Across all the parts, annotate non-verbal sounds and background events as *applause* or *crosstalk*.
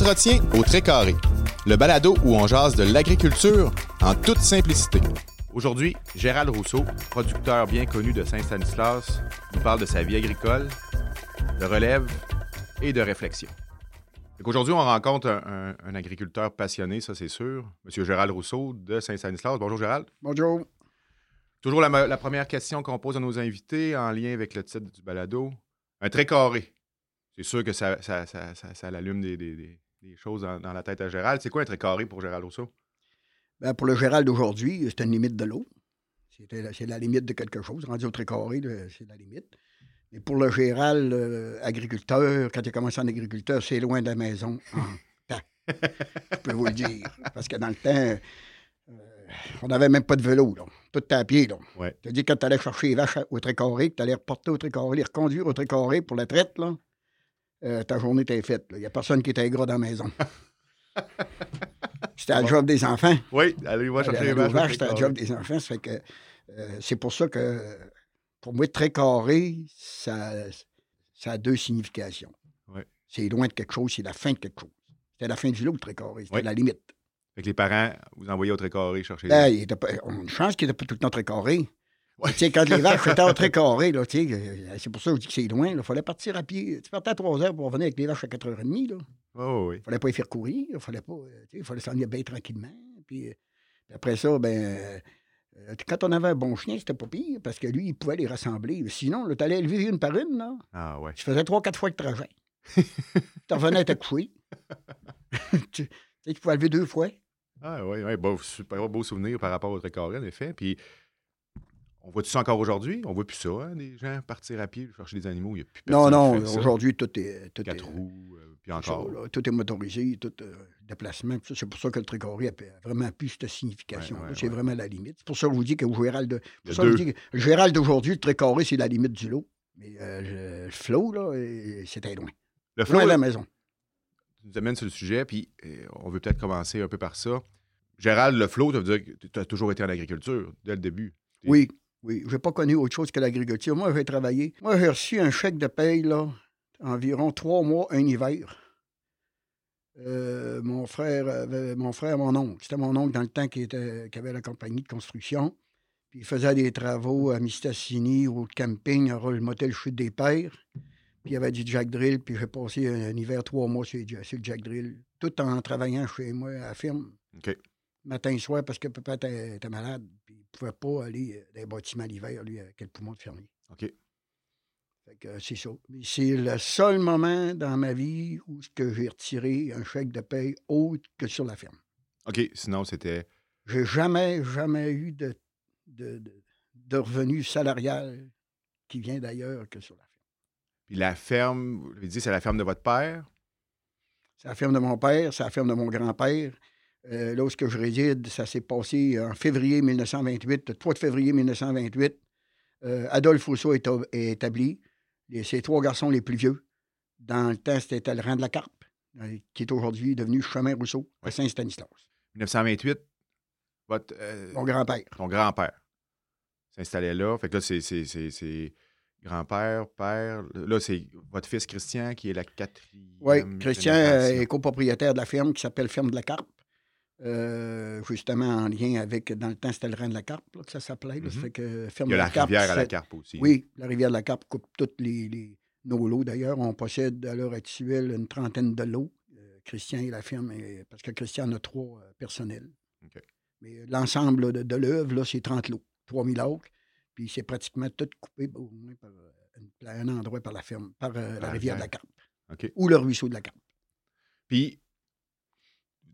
Entretien au très carré. Le balado où on jase de l'agriculture en toute simplicité. Aujourd'hui, Gérald Rousseau, producteur bien connu de Saint-Stanislas, nous parle de sa vie agricole, de relève et de réflexion. Aujourd'hui, on rencontre un, un agriculteur passionné, ça c'est sûr, M. Gérald Rousseau de Saint-Stanislas. Bonjour Gérald. Bonjour. Toujours la, la première question qu'on pose à nos invités en lien avec le titre du balado. Un très carré. C'est sûr que ça, ça, ça, ça allume des, des, des choses dans, dans, la tête à Gérald. C'est quoi un très carré pour Gérald Rousseau? Ben pour le Gérald d'aujourd'hui, c'est une limite de l'eau. C'est la limite de quelque chose. Rendu au carré, c'est la limite. Mais pour le Gérald euh, agriculteur, quand il a commencé en agriculteur, c'est loin de la maison en *laughs* temps. Je peux vous le dire. Parce que dans le temps, euh, on n'avait même pas de vélo, là. Tout à pied, là. Ouais. Dis quand tu allais chercher les vaches au Trécarré, que tu allais reporter au Trécarré, les reconduire au Trécarré pour la traite, là, euh, ta journée était faite. Il n'y a personne qui était gras dans la maison. *laughs* C'était le job des enfants. Oui, allez, moi, chercher les vaches. C'était le job des enfants. Ça fait que euh, c'est pour ça que, pour moi, très carré, ça, ça a deux significations. Ouais. C'est loin de quelque chose, c'est la fin de quelque chose. C'était la fin du lot, le très carré. C'était Oui. la limite. Fait que les parents, vous envoyez au très carré chercher Ben, les il était pas- on a une chance qu'il n'était pas tout le temps très carré. Ouais. Tu sais, quand les vaches étaient très carré, là, tu sais, euh, c'est pour ça que je dis que c'est loin. Il fallait partir à pied. Tu partais à 3 heures pour revenir avec les vaches à 4h30. Là. Oh, oui. Il fallait pas les faire courir. Il fallait pas. euh, tu sais, il fallait s'en aller bien tranquillement. Puis, euh, après ça, ben. euh, quand on avait un bon chien, c'était pas pire, parce que lui, il pouvait les rassembler. Sinon, tu allais élever une par une, là. Ah, ouais. Tu faisais trois, quatre fois le trajet. tu revenais à te coucher. tu, pouvais lever deux fois. Ah, oui, oui. Beau, super beau souvenir par rapport au très carré, en effet. Puis, on voit tout ça encore aujourd'hui? On voit plus ça, hein, des gens partir à pied chercher des animaux. Il n'y a plus Non, personne non, ça. aujourd'hui, tout est. Tout Quatre est, roues, euh, puis ça, encore. là, tout est motorisé, tout euh, déplacement. C'est pour ça que le tricoré a vraiment plus cette signification. Ouais, ouais, c'est ouais. vraiment la limite. C'est pour ça que je vous dis que Gérald, de- pour ça je dis que le Gérald d'aujourd'hui, le tricoré, c'est la limite du lot. Mais euh, le flow, là, euh, c'était loin. Le Loin flow, de la maison. nous amène sur le sujet, puis euh, on veut peut-être commencer un peu par ça. Gérald, le flow, ça veut dire que tu as toujours été en agriculture dès le début. Oui, oui. Je n'ai pas connu autre chose que l'agriculture. Moi, j'ai travaillé. Moi, j'ai reçu un chèque de paye, là, environ trois mois, un hiver. Euh, mon frère, avait- mon frère, mon oncle. C'était mon oncle dans le temps qui, était, qui avait la compagnie de construction. Puis il faisait des travaux à Mistassini, au camping, à le motel Chute des Pères. Puis il y avait du Jack Drill. Puis j'ai passé un, un hiver trois mois sur, le- sur le Jack Drill, tout en travaillant chez moi à la firme OK. matin et soir parce que papa était, était malade. Puis pouvait pas aller euh, dans les bâtiments l'hiver, lui, avec le poumon de fermier. OK. Fait que euh, c'est ça. C'est le seul moment dans ma vie où que j'ai retiré un chèque de paye autre que sur la ferme. OK. Sinon, c'était. J'ai jamais, jamais eu de, de, de, de revenu salarial qui vient d'ailleurs que sur la ferme. Puis la ferme, vous l'avez dit, c'est la ferme de votre père? C'est la ferme de mon père, c'est la ferme de mon grand-père. Euh, là où que je réside, ça s'est passé en février 1928, le 3 de février 1928. Euh, Adolphe Rousseau est, établi. Ses trois garçons les plus vieux. Dans le temps, c'était le rang de la Carpe, euh, qui est aujourd'hui devenu Chemin Rousseau à. Saint-Stanislas. 1928, votre, euh, Mon grand-père. ton grand-père s'installait là. Fait que là, c'est- grand-père, père. Là, c'est votre fils Christian qui est la quatrième. Oui, Christian est copropriétaire de la ferme qui s'appelle Ferme de la Carpe. Euh, justement en lien avec, dans le temps, c'était le rang de la Carpe là, que ça s'appelait. fait que Ferme Il y a de la la Carpe. rivière à la carpe aussi. Oui, la rivière de la Carpe coupe toutes les, les- nos lots. D'ailleurs, on possède à l'heure actuelle une trentaine de lots. Euh, Christian et la ferme, et- parce que Christian en a trois euh, personnels. Mais l'ensemble de, de l'œuvre, là, c'est 30 lots, 3000 acres. Puis c'est pratiquement tout coupé au moins par euh, un endroit par la ferme, par euh, la la rivière de la. Carpe. Ou le ruisseau de la Carpe. Puis,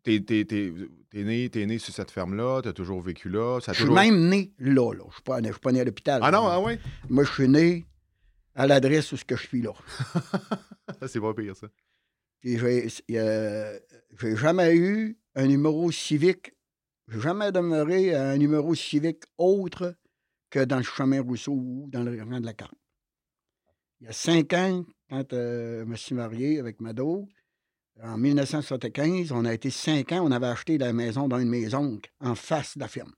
t'es t'es- t'es- t'es né, t'es né sur cette ferme-là, t'as toujours vécu là. Ça Je suis toujours... même né là. là. Je ne suis pas pas né à l'hôpital. Ah non, ah ouais? Moi, je suis né à l'adresse où ce que je suis là. *laughs* c'est pas pire, ça. Puis j'ai euh, j'ai jamais eu un numéro civique. J'ai jamais demeuré à un numéro civique autre que dans le chemin Rousseau ou dans le rang de la carte. Il y a cinq ans, quand euh, je me suis marié avec Mado, en 1975, on a été cinq ans, on avait acheté la maison dans une maison en face de la ferme.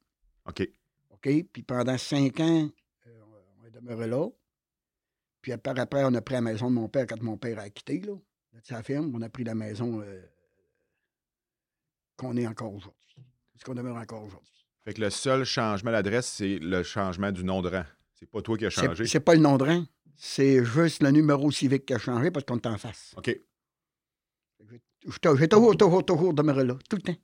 OK. OK? Puis pendant cinq ans, euh, on est demeuré là. Puis après, après, on a pris la maison de mon père quand mon père a quitté, là, de sa ferme. On a pris la maison euh, qu'on est encore aujourd'hui. Ce qu'on demeure encore aujourd'hui? Fait que le seul changement d'adresse, c'est le changement du nom de rang. C'est pas toi qui as changé. C'est pas le nom de rang. C'est juste le numéro civique qui a changé parce qu'on est en face. OK. J'ai toujours, toujours, toujours demeuré là, tout le temps.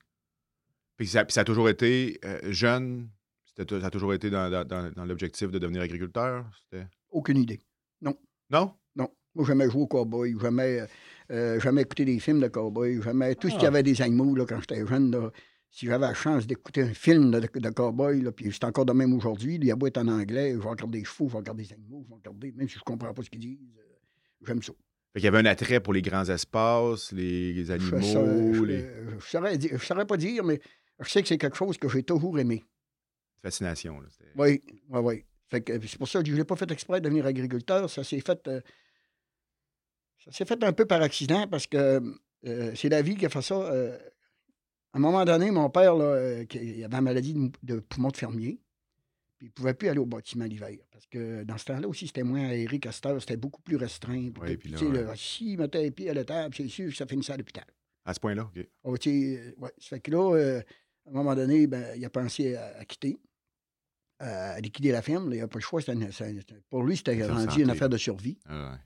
Puis ça, puis ça a toujours été euh, jeune. Ça a toujours été dans, dans- dans- l'objectif de devenir agriculteur. Aucune idée. Non? Non? Moi, jamais joué au cowboy, jamais, euh, jamais écouté des films de cowboy, jamais. Tout ce qu'il y Ah. avait des animaux là, quand j'étais jeune, là, si j'avais la chance d'écouter un film de, de cowboy, là, puis c'est encore de même aujourd'hui, il y a beau être en anglais, je vais regarder des chevaux, je vais regarder des animaux, je vais regarder, même si je ne comprends pas ce qu'ils disent, euh, j'aime ça. Fait qu'il y avait un attrait pour les grands espaces, les, les Je, animaux. je, les... je saurais dire- je saurais pas dire, mais je sais que c'est quelque chose que j'ai toujours aimé. Fascination. là, Oui, oui, oui. C'est pour ça que je n'ai pas fait exprès de devenir agriculteur. Ça s'est fait, euh, ça s'est fait un peu par accident parce que euh, c'est la vie qui a fait ça. euh, à un moment donné, mon père, là, il avait une maladie de, de poumon de fermier. Puis il ne pouvait plus aller au bâtiment l'hiver. Parce que dans ce temps-là aussi, c'était moins aéré qu'à cette heure. C'était beaucoup plus restreint. Oui, puis là, ouais. là, S'il mettait les pieds à la table, c'est sûr que ça finissait à l'hôpital. À ce point-là, OK. Oh, euh, ouais. Ça fait que là, euh, à un moment donné, ben, il a pensé à, à quitter, à liquider la ferme. là. il n'a pas le choix. une- pour lui, c'était rendu une affaire de survie. Ah ouais.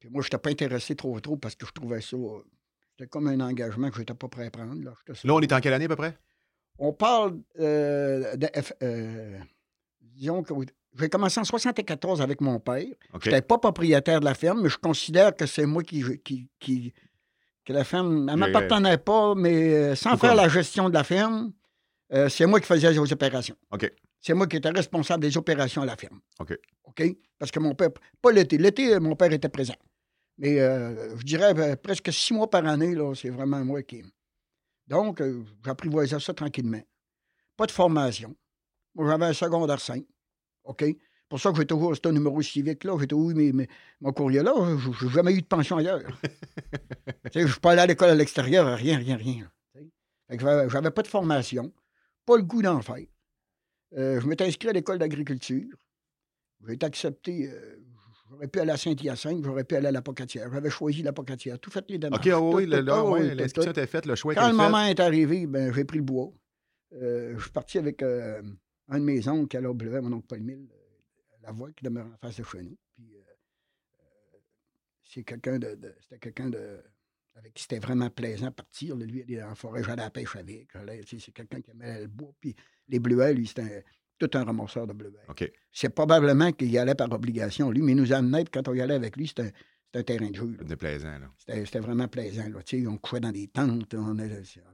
Puis moi, je n'étais pas intéressé trop, trop parce que je trouvais ça. euh, C'était comme un engagement que je n'étais pas prêt à prendre. Là, Là, on est en quelle année à peu près? On parle euh, de. F- euh, disons que j'ai commencé en 74 avec mon père. Je n'étais pas propriétaire de la ferme, mais je considère que c'est moi qui, qui, qui- que la ferme, elle ne m'appartenait pas, mais euh, sans faire la gestion de la ferme, euh, c'est moi qui faisais les opérations. OK. C'est moi qui étais responsable des opérations à la ferme. OK. OK? Parce que mon père, pas l'été. L'été, mon père était présent. Mais euh, je dirais euh, presque six mois par année, là, c'est vraiment moi qui. Donc, j'apprivoisais ça tranquillement. Pas de formation. Moi, j'avais un secondaire 5. OK? Pour ça que j'ai toujours ce numéro civique là, j'ai toujours eu mes, mes- mon courrier là. Je n'ai jamais eu de pension ailleurs. *laughs* Je ne suis pas allé à l'école à l'extérieur, rien, rien, rien. j'avais- j'avais pas de formation, pas le goût d'en faire. Euh, je m'étais inscrit à l'école d'agriculture. J'ai été accepté. euh, j'aurais pu aller à Saint-Hyacinthe, j'aurais pu aller à la Pocatière. J'avais choisi la Pocatière. Tout fait les démarches. OK, oh, oui, le- tout, l'inscription était faite, le choix Quand était le fait. moment est arrivé, ben, j'ai pris le bois. Euh, je suis parti avec euh, un de mes oncles qui allait au Bleuet, mon oncle Paul Mille, euh, la voix qui demeure en face de chez nous. Puis, euh, euh, c'est quelqu'un de, de- c'était quelqu'un de avec qui c'était vraiment plaisant de partir. Lui, il est en forêt, j'allais à la pêche avec. C'est quelqu'un qui aimait le bois. Puis les bleuets, lui, c'était un- tout un ramasseur de bleuets. C'est probablement qu'il y allait par obligation, lui, mais il nous amenait, puis quand on y allait avec lui, c'était un, terrain de jeu. C'était plaisant, là. C'était vraiment plaisant. Là. Tu sais, On couchait dans des tentes. On a-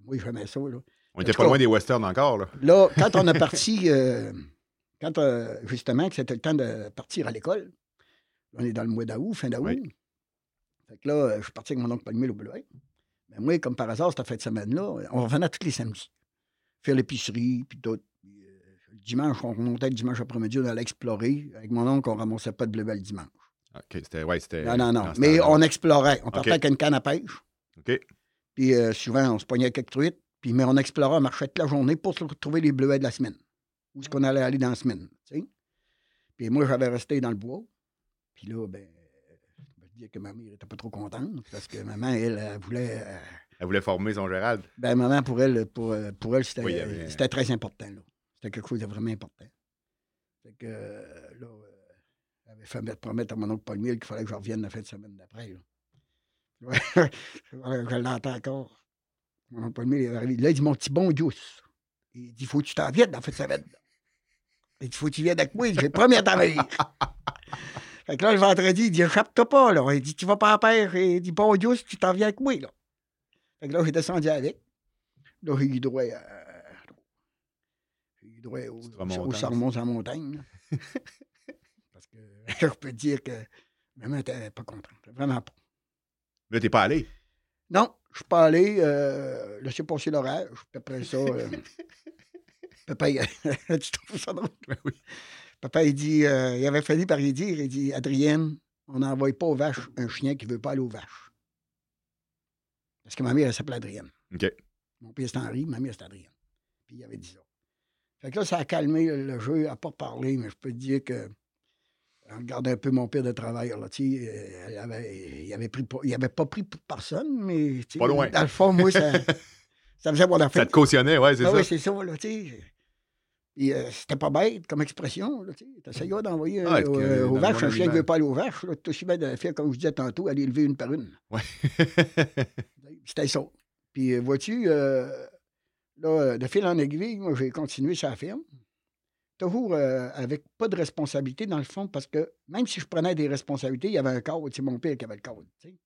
moi, j'aimais ça. Là. On était pas cas- loin des westerns encore, là. Là, *laughs* quand on a parti, euh, quand euh, justement, que c'était le temps de partir à l'école, on est dans le mois d'août, fin d'août. Oui. Fait que là, euh, je suis parti avec mon oncle Palmier au Bleuet. Mais moi, comme par hasard, cette fin de semaine-là, on revenait tous les samedis. Faire l'épicerie, puis tout. Puis, euh, le dimanche, on remontait le dimanche après-midi, on allait explorer. Avec mon oncle, on ramassait pas de bleuet le dimanche. OK, c'était... Ouais, c'était... Non, non, non. Mais on explorait. On partait avec une canne à pêche. OK. Puis euh, souvent, on se pognait quelques truites. Puis, mais on explorait, on marchait toute la journée pour se retrouver les bleuets de la semaine. Où est-ce qu'on allait aller dans la semaine, tu sais? Puis moi, j'avais resté dans le bois. Puis là, ben, je te dire que ma mère n'était pas trop contente parce que maman, elle, elle voulait... euh, Elle voulait former son Gérald. ben, maman, pour elle, pour, euh, pour elle c'était Oui, avait- c'était très important, là. C'était quelque chose de vraiment important. Fait que, euh, là, elle avait fait mettre- promettre à mon oncle Paul qu'il fallait que je revienne la fin de semaine d'après, là. *laughs* je l'entends encore. Là, il dit, mon petit bon douce. Il dit, faut que tu t'en viennes fin de semaine. Il dit, faut que tu viennes avec moi. J'ai promis à ta mère. *laughs* fait que là, le vendredi, il dit, échappe-toi pas, là. Il dit, tu vas pas à père. Il dit, bon douce, tu t'en viens avec moi, là. Fait que là, j'ai descendu avec. Là, j'ai eu droit à. J'ai eu droit au, au, Sarmons en montagne. *laughs* Parce que *laughs* je peux te dire que maman n'était pas contente. Vraiment pas. Là, t'es pas allé. Non, je suis pas allé euh, laisser passer l'orage. Après ça, euh, *laughs* papa, il, *laughs* tu trouves ça drôle? Ben oui. Papa, il dit, euh, il avait fallu par y dire, il dit, Adrienne, on n'envoie pas aux vaches un chien qui veut pas aller aux vaches. Parce que ma mère, elle s'appelait Adrienne. OK. Mon père, c'était Henri, ma mère, c'était Adrienne. Puis il avait dit ça. Fait que là, ça a calmé le, le jeu, à pas parler, mais je peux te dire que, en regardant un peu mon père de travail, là, tu euh, il avait, il avait, pris, pour- il avait pas pris pour personne, mais tu Pas loin. dans le fond, moi, ça, *laughs* Ça faisait voir la Ça fête. te cautionnait, ouais, c'est Ah ça. oui, c'est ça, là, tu euh, c'était pas bête comme expression, tu sais. T'essayais d'envoyer Ah, au- euh, aux vaches, un chien qui animal. veut pas aller aux vaches, tout aussi bien de faire, comme je disais tantôt, aller élever une par une. Ouais. *laughs* C'était ça. Puis, vois-tu, euh, là, de fil en aiguille, moi, j'ai continué sur la ferme. Toujours euh, avec pas de responsabilité, dans le fond, parce que même si je prenais des responsabilités, il y avait un cadre. C'est mon père qui avait le cadre. tu sais.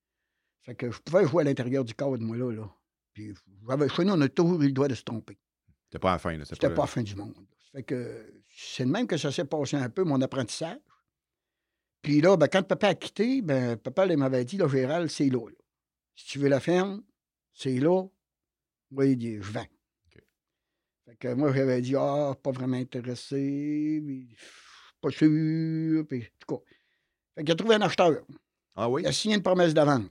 Fait que je pouvais jouer à l'intérieur du cadre, moi, là. là. Puis, chez nous, on a toujours eu le droit de se tromper. C'était pas à la fin, là. C'était pas la fin du monde. Fait que c'est de même que ça s'est passé un peu, mon apprentissage. Puis là, ben, quand papa a quitté, ben, papa m'avait dit, là, Gérald, c'est là, là. Si tu veux la ferme, c'est là. Moi, il dit, je vends. Que moi, j'avais dit, ah, pas vraiment intéressé, puis, pas sûr, puis, en tout cas. Fait qu'il a trouvé un acheteur. Ah oui? Il a signé une promesse de vente.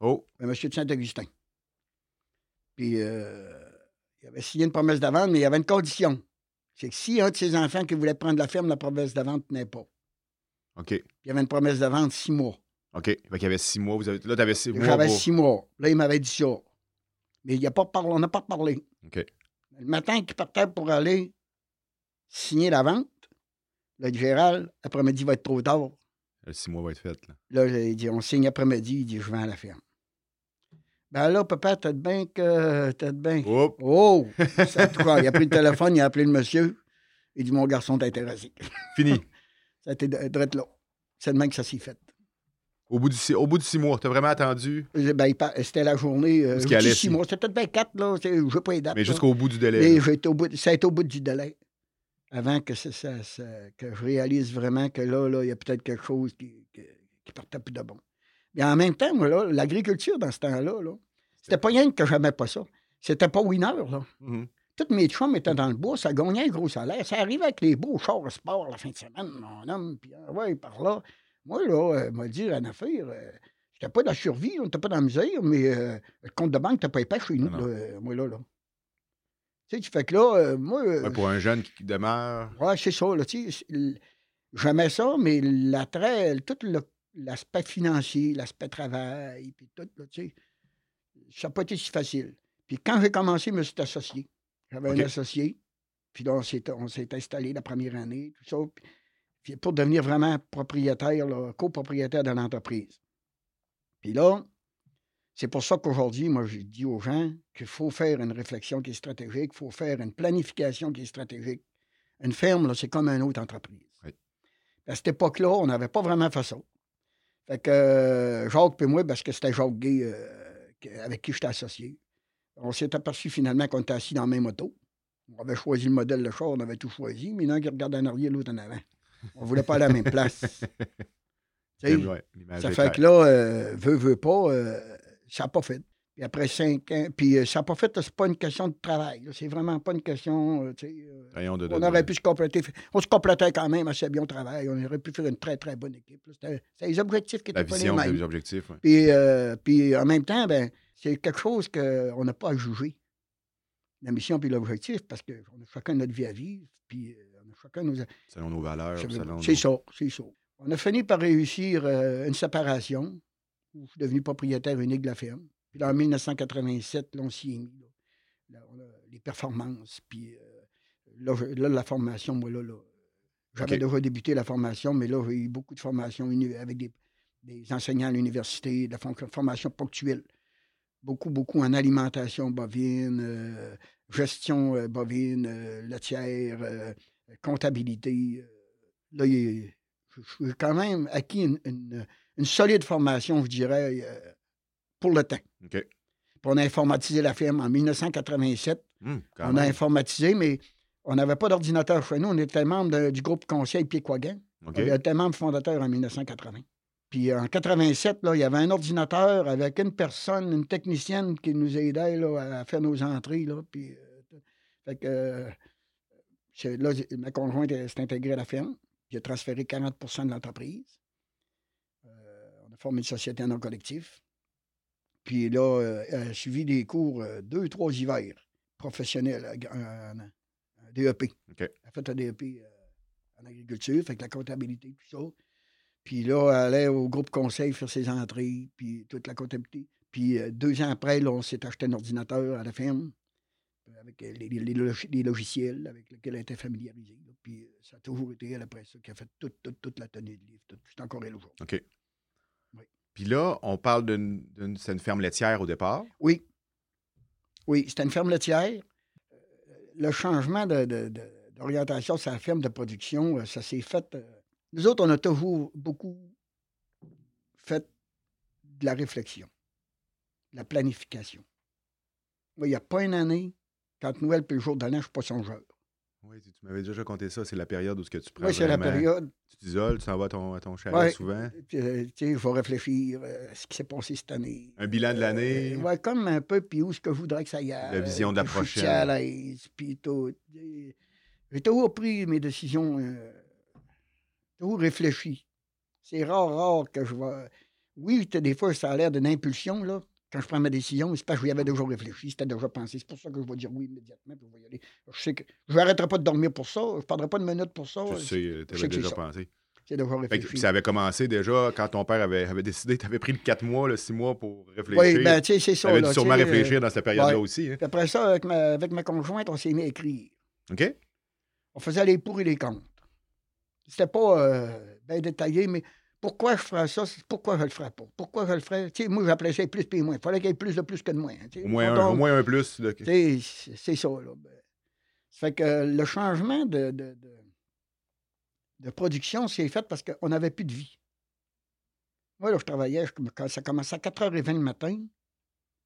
Oh, un monsieur de Saint-Augustin. Puis, euh, il avait signé une promesse de vente, mais il y avait une condition. C'est que si un de ses enfants qui voulait prendre la ferme, la promesse de vente tenait pas. OK. Il y avait une promesse de vente six mois. OK. Fait qu'il y avait six mois. Vous avez... Là, t'avais six mois. J'avais pour- six mois. Là, il m'avait dit ça. Mais il a pas parlé, on n'a pas parlé. OK. Le matin qu'il partait pour aller signer la vente, dit, Gérald, après-midi va être trop tard. Le six mois va être fait, là. Là, il dit, on signe après-midi. Il dit, je vends la ferme. Ben là, papa, t'as de bien que. T'as de bien. Oh! *laughs* Ça, cas, il a pris le téléphone, il a appelé le monsieur. Il dit Mon garçon t'es intéressé. Fini. *laughs* Ça a été drette là. C'est de même que ça s'est fait. Au bout, du. Au bout de six mois, t'as vraiment attendu, Ben, C'était la journée. Euh, six si- mois. C'était peut-être bien quatre, là. c'est- Je pas les dates. mais jusqu'au bout du délai. Mais au bout, ça a été au bout du délai. Avant que, ça, ça- ça- que je réalise vraiment que là, là, il y a peut-être quelque chose qui, qui, qui partait plus de bon. Mais en même temps, l'agriculture dans ce temps-là, là, c'était pas rien que j'aimais pas ça. C'était pas winner, là. Mhm. Tous mes chums étaient dans le bois, ça gagnait un gros salaire. Ça arrivait avec les beaux chars sport la fin de semaine, mon homme, puis ah ouais, par là. Moi, là, euh, moi, dire une affaire, euh, j'étais pas dans la survie, on n'était pas dans la misère, mais euh, le compte de banque n'était pas épais chez nous, là, euh, moi, là, là. Tu sais, tu fais que là, moi, Ouais, pour un jeune qui demeure. Ouais, c'est ça. Là, tu sais, J'aimais ça, mais l'attrait, tout l'aspect financier, l'aspect travail, puis tout, là, tu sais, ça n'a pas été si facile. Puis quand j'ai commencé, je me suis associé. J'avais un associé, puis là, on s'est, on s'est installé la première année, tout ça, puis, puis pour devenir vraiment propriétaire, là, copropriétaire de l'entreprise. Puis là, c'est pour ça qu'aujourd'hui, moi, je dis aux gens qu'il faut faire une réflexion qui est stratégique, il faut faire une planification qui est stratégique. Une ferme, là, c'est comme une autre entreprise. Oui. À cette époque-là, on n'avait pas vraiment fait ça. Fait que euh, Jacques et moi, parce que c'était Jacques Gay euh, avec qui j'étais associé, on s'est aperçu finalement qu'on était assis dans la même auto. On avait choisi le modèle de char, on avait tout choisi, mais il y en a un qui regarde en arrière, l'autre en avant. On voulait pas aller à la même place. *laughs* Ouais, ça fait que là, euh, veut, veut pas, euh, ça n'a pas fait. Puis après cinq ans, puis euh, ça n'a pas fait, c'est pas une question de travail. C'est vraiment pas une question, euh, on aurait pu se compléter. On se complétait quand même assez bien au travail. On aurait pu faire une très, très bonne équipe. C'était c'était les objectifs qui étaient pas les mêmes. les objectifs. ouais. Puis, puis en même temps, ben, c'est quelque chose qu'on n'a pas à juger. La mission puis l'objectif, parce qu'on a chacun notre vie à vivre, puis euh, on a chacun Selon nos valeurs. c'est ça, c'est ça. On a fini par réussir euh, une séparation. où Je suis devenu propriétaire unique de la ferme. Puis là, en 1987, là, on s'y est mis. là. Là, on a les performances. Puis euh, là, je- là, la formation, moi, là, là, j'avais déjà débuté la formation, mais là, j'ai eu beaucoup de formations avec des, des enseignants à l'université, de la formation ponctuelle. Beaucoup, beaucoup en alimentation bovine, euh, gestion euh, bovine, laitière, comptabilité. euh, là, j'ai quand même acquis une, une- une solide formation, je dirais, euh, pour le temps. On a informatisé la ferme en 1987. Hum, on a même. informatisé, mais on n'avait pas d'ordinateur chez nous. On était membre de- du groupe conseil Piquoigan. OK. On était membre fondateur en 1980. Puis en 87, là, il y avait un ordinateur avec une personne, une technicienne qui nous aidait là, à faire nos entrées. Là, puis, euh, fait que, euh, là, ma conjointe s'est intégrée à la ferme. J'ai transféré 40% de l'entreprise. Euh, on a formé une société en non collectif. Puis là, euh, elle a suivi des cours euh, deux, trois hivers professionnels en DEP. Elle a fait un DEP en agriculture, fait que la comptabilité, tout ça. Puis là, elle allait au groupe conseil faire ses entrées, puis toute la comptabilité. Puis deux ans après, là, on s'est acheté un ordinateur à la ferme euh, avec euh, les, les- les log- les logiciels avec lesquels elle était familiarisée. là. Puis euh, ça a toujours été elle après ça qui a fait toute, toute, toute la tenue de livre. tout. C'est encore elle aujourd'hui. OK. Oui. Puis là, on parle d'une. une ferme laitière au départ. Oui. Oui, c'était une ferme laitière. Euh, Le changement de- de- de- d'orientation sur la ferme de production, ça s'est fait. Nous autres, on a toujours beaucoup fait de la réflexion, de la planification. Il n'y a pas une année, quand Noël puis le jour de l'an, je ne suis pas songeur. Oui, tu tu m'avais déjà conté ça. C'est la période où ce que tu prends. Oui, c'est la période. Tu t'isoles, tu t'en vas à ton, à ton chalet Ouais. souvent. Euh, tu sais, je vais réfléchir euh, à ce qui s'est passé cette année. Un bilan de l'année? Euh, ouais, comme un peu, puis où est-ce que je voudrais que ça y aille. La vision de la puis je suis prochaine. à l'aise, puis tout. J'ai toujours pris mes décisions, toujours réfléchi. C'est rare, rare que je vais. Oui, des fois, ça a l'air d'une impulsion, là. Quand je prends ma décision, c'est parce que j'y avais déjà réfléchi, c'était déjà pensé. C'est pour ça que je vais dire oui immédiatement, puis je vais y aller. Je sais que je n'arrêterai pas de dormir pour ça, je ne prendrai pas de minutes pour ça. Je sais, tu avais déjà pensé. C'est déjà Fait que- réfléchi. ça avait commencé déjà quand ton père avait, avait décidé. Tu avais pris le 4 mois, le 6 mois pour réfléchir. Oui, ben, tu sais, c'est tu ça. avais là, dû sûrement tu réfléchir dans cette période-là ouais. aussi. hein. Après ça, avec ma, avec ma conjointe, on s'est mis à écrire. OK? On faisait les pour et les contre. C'était pas euh, bien détaillé, mais pourquoi je ferais ça? Pourquoi je le ferais pas? Pourquoi je le ferais? Moi, j'appelais ça plus puis moins. Il fallait qu'il y ait plus de plus que de moins. Au moins, un, Donc, au moins un plus. de- C'est ça. Là. Ben, Ça fait que le changement de, de, de- de production s'est fait parce qu'on n'avait plus de vie. Moi, là, je travaillais, je- quand ça commençait à 4h20 le matin.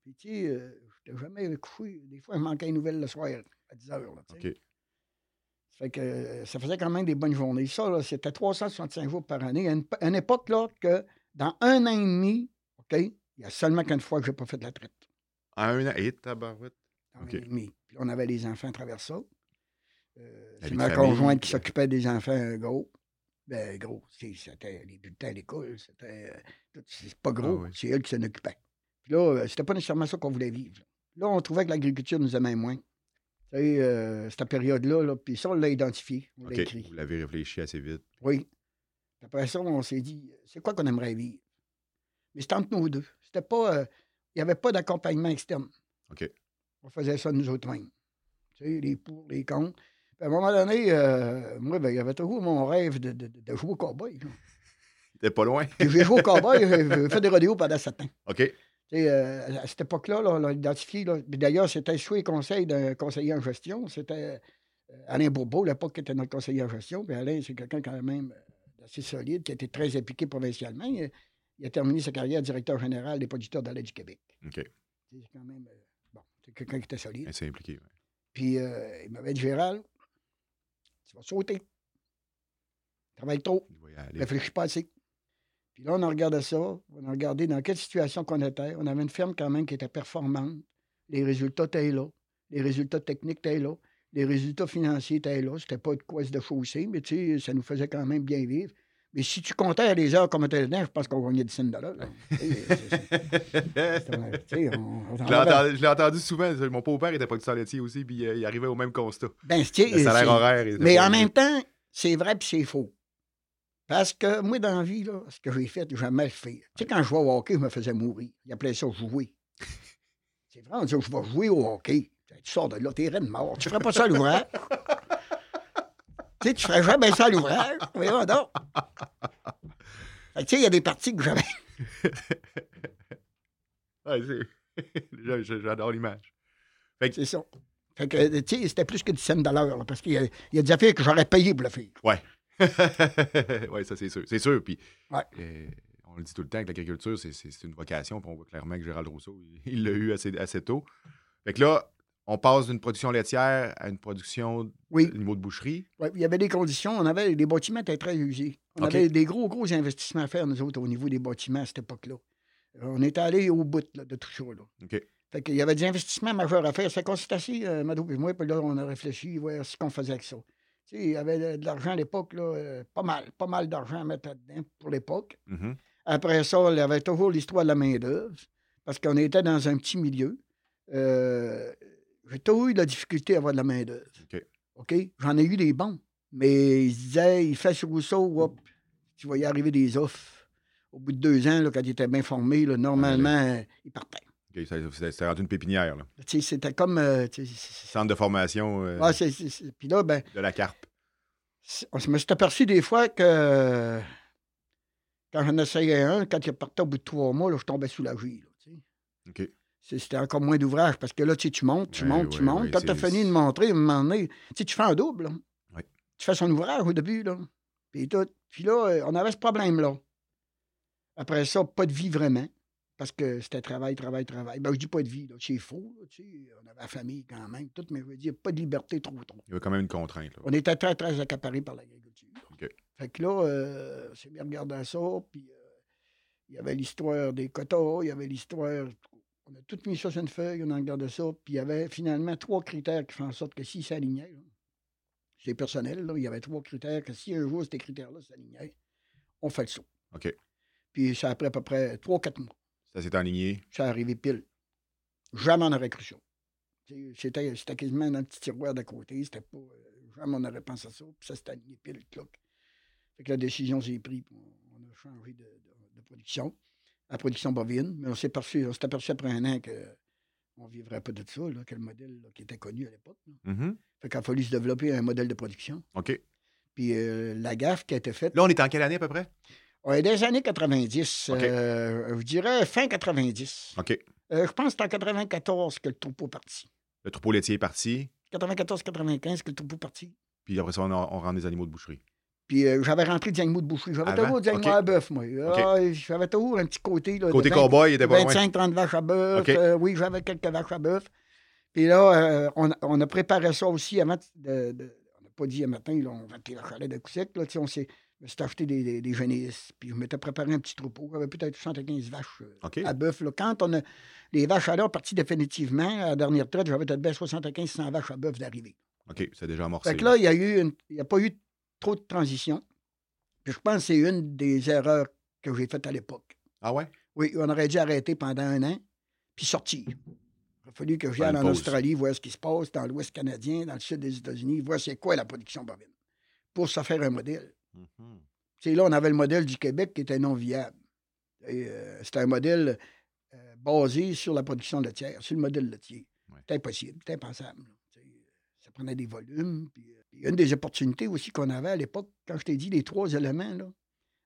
Puis, tu sais, euh, je n'étais jamais couché. Des fois, je manquais une nouvelle le soir à 10h. Là, tu sais. OK. Ça fait que euh, ça faisait quand même des bonnes journées. Ça, là, c'était 365 jours par année. À une, époque, là, que dans un an et demi, OK, il y a seulement qu'une fois que je n'ai pas fait de la traite. Un an. Et tabarouette. Un an et demi. Puis on avait les enfants à travers ça. Euh, c'est ma famille, conjointe qui puis- s'occupait des enfants euh, gros. Ben, gros, c'est- c'était les bulletins à l'école, c'était. euh, c'est pas gros, Ah oui. c'est elle qui s'en occupait. Puis là, euh, c'était pas nécessairement ça qu'on voulait vivre. Là, on trouvait que l'agriculture nous aimait moins. Euh, cette période-là, là, puis ça, on l'a identifié, on l'a écrit. Vous l'avez réfléchi assez vite. Oui. Après ça, on s'est dit, c'est quoi qu'on aimerait vivre? Mais c'était entre nous deux. C'était pas. euh, Il n'y avait pas d'accompagnement externe. OK. On faisait ça nous autres mêmes. Tu sais, les pour, les contre. Puis à un moment donné, euh, moi, ben, il y avait toujours mon rêve de, de- de jouer au cowboy. *laughs* T'es pas loin. Puis j'ai joué au cowboy, *laughs* j'ai fait des rodéos pendant sept ans. OK. Euh, à cette époque-là, là, on l'a identifié. D'ailleurs, c'était sous les conseils d'un conseiller en gestion. C'était euh, Alain Bourbeau, à l'époque, qui était notre conseiller en gestion. Puis Alain, c'est quelqu'un quand même euh, assez solide, qui a été très impliqué provincialement. Il, il a terminé sa carrière directeur général des producteurs de lait du Québec. OK. C'est quand même. bon, c'est quelqu'un qui était solide. C'est impliqué. ouais. Puis euh, il m'avait dit Gérald, tu vas sauter. Travaille trop. Réfléchis pas assez. Puis là, on a regardé ça. On a regardé dans quelle situation qu'on était. On avait une ferme quand même qui était performante. Les résultats étaient là. Les résultats techniques étaient là. Les résultats financiers étaient là. C'était pas de quoi se déchausser, mais tu sais, ça nous faisait quand même bien vivre. Mais si tu comptais les heures comme était dedans, je pense qu'on gagnait 10 dollars. Je l'ai entendu, je l'ai entendu souvent. Mon beau-père était pas du laitier aussi, puis euh, il arrivait au même constat. Ben, Le salaire horaire. Mais en même temps, c'est vrai puis c'est faux. Parce que moi, dans la vie, là, ce que j'ai fait, j'ai jamais le fait. Tu sais, quand je jouais au hockey, je me faisais mourir. Ils appelaient ça jouer. *laughs* C'est vrai, on dit, je vais jouer au hockey. Tu sors de là, t'es de mort. Tu ferais pas ça à l'ouvrage. *laughs* tu sais, tu ferais jamais ça à l'ouvrage. Fait que, tu sais, il y a des parties que j'avais. *laughs* Ouais, c'est- J'a- j'a- J'adore l'image. C'est ça. Fait que, tu sais, c'était plus que 10 cents là, parce qu'il y, a- il y a des affaires que j'aurais payé pour le faire. Ouais. *laughs* ouais, ça, c'est sûr. C'est sûr. Puis, Ouais. euh, on le dit tout le temps que l'agriculture, c'est- une vocation. Puis on voit clairement que Gérald Rousseau, il- l'a eu assez, assez tôt. Fait que là, on passe d'une production laitière à une production Oui. au niveau de boucherie. Ouais, il y avait des conditions. On avait les bâtiments étaient très usés. On avait des gros, gros investissements à faire, nous autres, au niveau des bâtiments à cette époque-là. Euh, On était allé au bout là, de tout ça. Là. Fait qu'il y avait des investissements majeurs à faire. C'est qu'on s'est assis, euh, Mado et moi, puis là, on a réfléchi, voir ce qu'on faisait avec ça. Tu sais, il y avait de, l'argent à l'époque, là, euh, pas mal, pas mal d'argent à mettre là-dedans pour l'époque. Mhm. Après ça, il y avait toujours l'histoire de la main-d'œuvre, parce qu'on était dans un petit milieu. Euh, J'ai toujours eu de la difficulté à avoir de la main-d'œuvre. OK? J'en ai eu des bons. Mais ils se disaient, il fait sur Rousseau, hop, tu y arriver des offres Au bout de deux ans, là, quand il était bien formé, là, normalement, euh, il ça- C'était rendu une pépinière, C'était comme. euh, Centre de formation euh, Ouais, c'est- c'est- c'est- Puis là, ben, de la carpe. on se me s'est aperçu des fois que quand j'en essayais un, quand il partait au bout de trois mois, là, je tombais soulagé. Là, tu sais. OK. C'est- C'était encore moins d'ouvrage parce que là, tu montes, tu Ouais, montes, tu ouais, montes. ouais, Quand tu as fini de montrer, à un moment donné, tu fais un double. là. Tu fais son ouvrage au début. Là. Puis, tout. Puis là, euh, on avait ce problème-là. Après ça, pas de vie vraiment. Parce que c'était travail, travail, travail. Ben, je dis pas de vie. C'est faux. là, tu sais. On avait la famille quand même, tout, mais je veux dire, pas de liberté trop, trop. Il y avait quand même une contrainte. Là. On était très, très accaparés par l'agriculture. OK. Fait que là, euh, c'est bien regardé ça, puis euh, il y avait l'histoire des quotas, il y avait l'histoire. On a tout mis ça sur une feuille, on a regardé ça, puis il y avait finalement trois critères qui font en sorte que s'ils s'alignaient, c'est personnel, là, il y avait trois critères que si un jour ces critères-là s'alignaient, on fait le saut. OK. Puis ça a pris à peu près trois, quatre mois. Ça s'est enligné. Ça arrivé pile. Jamais on aurait cru ça. C'était, c'était quasiment dans le petit tiroir d'à côté. C'était pas. euh, jamais on aurait pensé à ça. Puis ça s'est aligné pile, cloc. Fait que la décision s'est prise. On, a changé de, de- de production. La production bovine. Mais on s'est aperçu, on s'est aperçu après un an que on ne vivrait pas de ça, là, que le modèle là, qui était connu à l'époque. Mhm. Fait qu'il a fallu se développer un modèle de production. OK. Puis euh, la gaffe qui a été faite. Là, on est en quelle année à peu près? Ouais, des années 90, OK. euh, je dirais fin 90. OK. Euh, je pense que c'est en 94 que le troupeau est parti. Le troupeau laitier est parti. 94-95 que le troupeau est parti. Puis après ça, on, on rentre des animaux de boucherie. Puis euh, j'avais rentré des animaux de boucherie. J'avais toujours des animaux à bœuf, moi. Ah, j'avais toujours un petit côté. Là, Côté 20 cowboy, il était pas loin. 25-30 vaches à bœuf. Euh, oui, j'avais quelques vaches à bœuf. Puis là, euh, on, a- on a préparé ça aussi avant de. de- on n'a pas dit un matin, là, on va tirer la chalet de coup sec. Là, on s'est je me suis acheté des, des, des génisses. Puis je m'étais préparé un petit troupeau. J'avais peut-être 75 vaches euh, à bœuf. là. Quand on a, les vaches à l'heure parti définitivement, à la dernière traite, j'avais peut-être bien 75-100 vaches à bœuf d'arrivée. OK, c'est déjà amorcé. Fait que là, il y a n'y a pas eu trop de transition. Puis je pense que c'est une des erreurs que j'ai faites à l'époque. Ah ouais? Oui, on aurait dû arrêter pendant un an, puis sortir. Il a fallu que j'aille une en pause. Australie, voir ce qui se passe, dans l'Ouest canadien, dans le sud des États-Unis, voir c'est quoi la production bovine, pour se faire un modèle. Mhm. Là, on avait le modèle du Québec qui était non viable. Euh, C'était un modèle euh, basé sur la production laitière, sur le modèle laitier. Ouais. C'était impossible, c'était impensable. là. Ça prenait des volumes. Puis, euh, une des opportunités aussi qu'on avait à l'époque, quand je t'ai dit les trois éléments, là,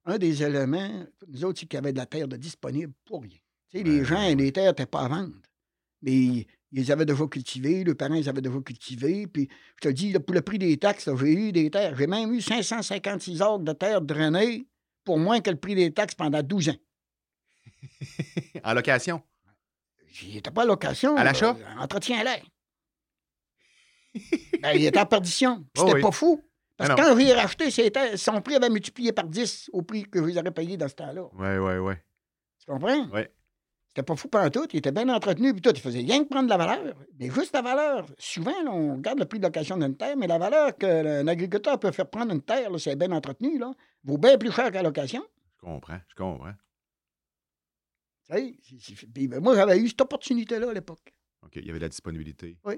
un des éléments, nous autres, c'est qu'il y avait de la terre de disponible pour rien. Les Ouais, gens, ouais. les terres n'étaient pas à vendre. Mais ils, ils avaient déjà cultivées, les parents les avaient déjà cultivées. Puis je te dis, là, pour le prix des taxes, j'ai eu des terres. J'ai même eu 556 acres de terre drainée pour moins que le prix des taxes pendant 12 ans. *laughs* en location? Il n'était pas à location. À l'achat? Entretien à l'air. Ben, il était en perdition. *laughs* Puis Oh C'était oui. pas fou. Parce Ah que quand j'ai racheté ces terres, son prix avait multiplié par 10 au prix que je les aurais payés dans ce temps-là. Ouais, ouais, ouais. Tu comprends? Ouais. C'était pas fou tout. Il était bien entretenu. Puis tout, il faisait rien que prendre de la valeur. Mais juste la valeur. Souvent, là, on regarde le prix de location d'une terre, mais la valeur qu'un agriculteur peut faire prendre une terre, c'est bien entretenu, là, vaut bien plus cher qu'à location. Je comprends, je comprends. Puis, ben, moi, j'avais eu cette opportunité-là à l'époque. OK, il y avait de la disponibilité. Oui.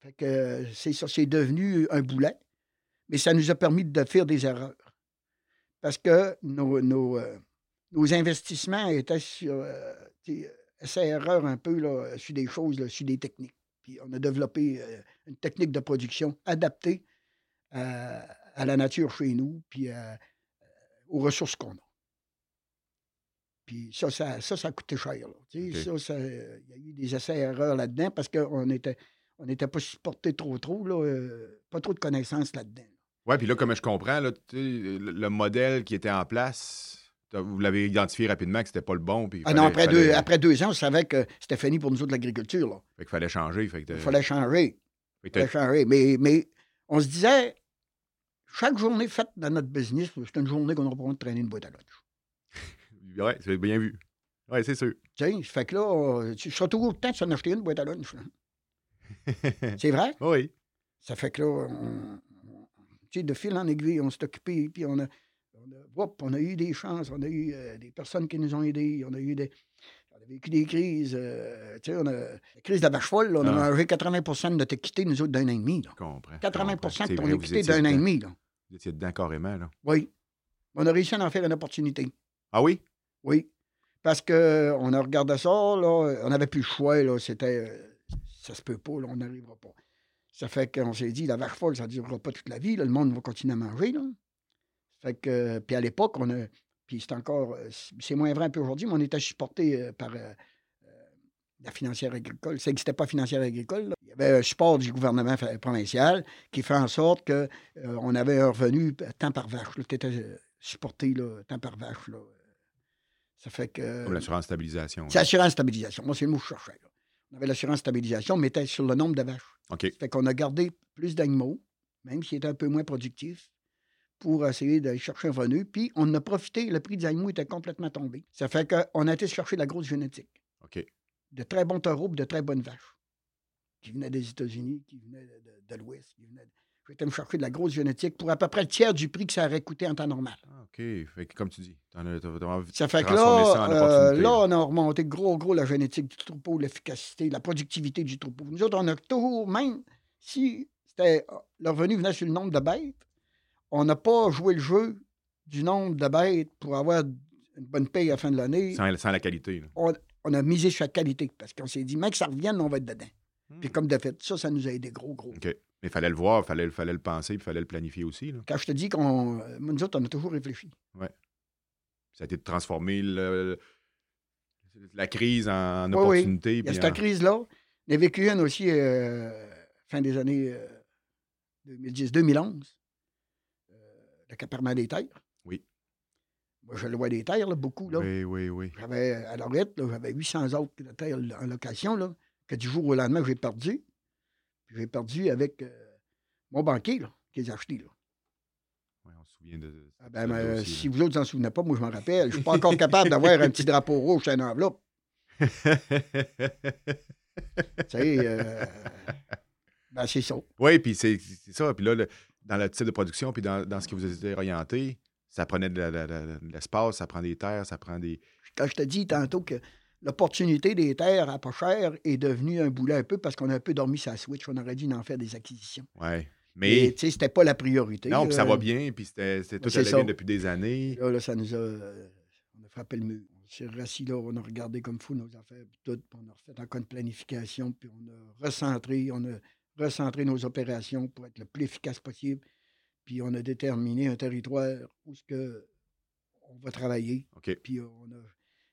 Fait que euh, c'est ça, c'est devenu un boulet, mais ça nous a permis de faire des erreurs. Parce que nos, nos, euh, nos investissements étaient sur euh, tu sais, essais-erreurs un peu là, sur des choses, là, sur des techniques. Puis on a développé euh, une technique de production adaptée à, à la nature chez nous, puis aux ressources qu'on a. Puis ça, ça, ça, ça a coûté cher. là. Tu sais, OK. ça, ça, euh, il y a eu des essais-erreurs là-dedans parce qu'on était, on n'était pas supporté trop, trop, là, euh, pas trop de connaissances là-dedans. Ouais, puis là, comme je comprends, le, le modèle qui était en place, vous l'avez identifié rapidement que c'était pas le bon. Puis Ah non, après, fallait- deux, après deux ans, on savait que c'était fini pour nous autres l'agriculture. là. Fait qu'il fallait changer. Fait que Il fallait changer. fait que Il fallait changer. Mais, mais on se disait, chaque journée faite dans notre business, c'est une journée qu'on aura pas besoin de traîner une boîte à lunch. *laughs* Ouais, c'est bien vu. Ouais, c'est sûr. Tu sais, ça fait que là, euh, tu seras toujours le temps de s'en acheter une boîte à lunch. là. *laughs* C'est vrai? oui. Ça fait que là, on- on- tu sais, de fil en aiguille, on s'est occupé, puis on a, on a, hop, on a eu des chances, on a eu euh, des personnes qui nous ont aidés, on a eu des. On a vécu des crises. euh, tu sais, on a. La crise de la vache folle, là, on a Ah. mangé 80% de notre équité, nous autres, d'un an et demi. là. Je comprends. je 80 comprends. de ton équité d'un an et demi. Là. Vous étiez dedans carrément, là. Oui. On a réussi à en faire une opportunité. Ah oui? Oui. Parce qu'on a regardé ça, là, on n'avait plus le choix, là, c'était. euh, Ça se peut pas, là, on n'arrivera pas. Ça fait qu'on s'est dit, la vache folle, ça ne durera pas toute la vie, là, le monde va continuer à manger, là. Fait que, puis à l'époque, on a. Puis c'est encore. euh, C'est moins vrai un peu aujourd'hui, mais on était supporté euh, par euh, euh, la financière agricole. Ça n'existait pas financière agricole. là. Il y avait un support du gouvernement provincial qui fait en sorte qu'on avait un revenu euh, tant par vache. Tu étais supporté là, tant par vache. Là. Ça fait que. Comme l'assurance stabilisation. C'est assurance stabilisation. Moi, c'est le mot que je cherchais. là. On avait l'assurance stabilisation, mais c'était sur le nombre de vaches. OK. Fait qu'on a gardé plus d'animaux, même s'ils étaient un peu moins productifs, pour essayer d'aller chercher un revenu. Puis on en a profité, le prix des animaux était complètement tombé. Ça fait qu'on a été chercher de la grosse génétique. OK. De très bons taureaux de très bonnes vaches. Qui venaient des États-Unis, qui venaient de, de- de l'Ouest. qui venaient de- J'ai été me chercher de la grosse génétique pour à peu près le tiers du prix que ça aurait coûté en temps normal. Ah, OK. Fait que, comme tu dis, de Ça fait que ça là, en euh, là. on a remonté gros, gros la génétique du troupeau, l'efficacité, la productivité du troupeau. Nous autres, on a toujours, même si c'était euh, le revenu venait sur le nombre de bêtes, on n'a pas joué le jeu du nombre de bêtes pour avoir une bonne paye à la fin de l'année. Sans, sans la qualité. là. On, on a misé sur la qualité parce qu'on s'est dit, même que ça revienne, on va être dedans. Puis Hmm. comme de fait, ça, ça nous a aidé gros, gros. OK. Mais il fallait le voir, il fallait, fallait le penser, puis il fallait le planifier aussi. Là. Quand je te dis qu'on. euh, Nous autres, on a toujours réfléchi. Ça a été de transformer le- la crise en Oui, oui. opportunité. Il y a puis cette en- crise-là. On a vécu une aussi euh, fin des années euh, 2010-2011. Euh, le caperment des terres. Oui. Moi, je le vois des terres, là, beaucoup. Là. Oui, oui, oui. J'avais, à Lorette, j'avais 800 autres de terres en location, là, que du jour au lendemain, j'ai perdu. Puis j'ai perdu avec euh, mon banquier, là, qui les a achetés. Là. Ouais, on se souvient de. Ah ben, dossier, si vous autres vous en souvenez pas, moi, je m'en rappelle. Je suis pas encore capable d'avoir un petit drapeau rouge sur une enveloppe. *laughs* Tu sais, euh, ben, c'est ça. oui, puis c'est c'est ça. Puis là, le- dans le type de production, puis dans, dans ce que vous étiez orienté, ça prenait de, l'espace, ça prend des terres, ça prend des. Quand je te dis tantôt que l'opportunité des terres à pas cher est devenue un boulet un peu parce qu'on a un peu dormi sa switch. On aurait dû en faire des acquisitions. Ouais. Mais tu sais, c'était pas la priorité. Non, puis ça va bien, puis c'était c'était tout allait bien depuis des années. Là, là, ça nous a. euh, on a frappé le mur. On s'est rassis là, on a regardé comme fou nos affaires, puis tout, puis on a refait encore une planification, puis on a recentré, on a recentré nos opérations pour être le plus efficace possible. Puis on a déterminé un territoire où ce que on va travailler. Puis on a.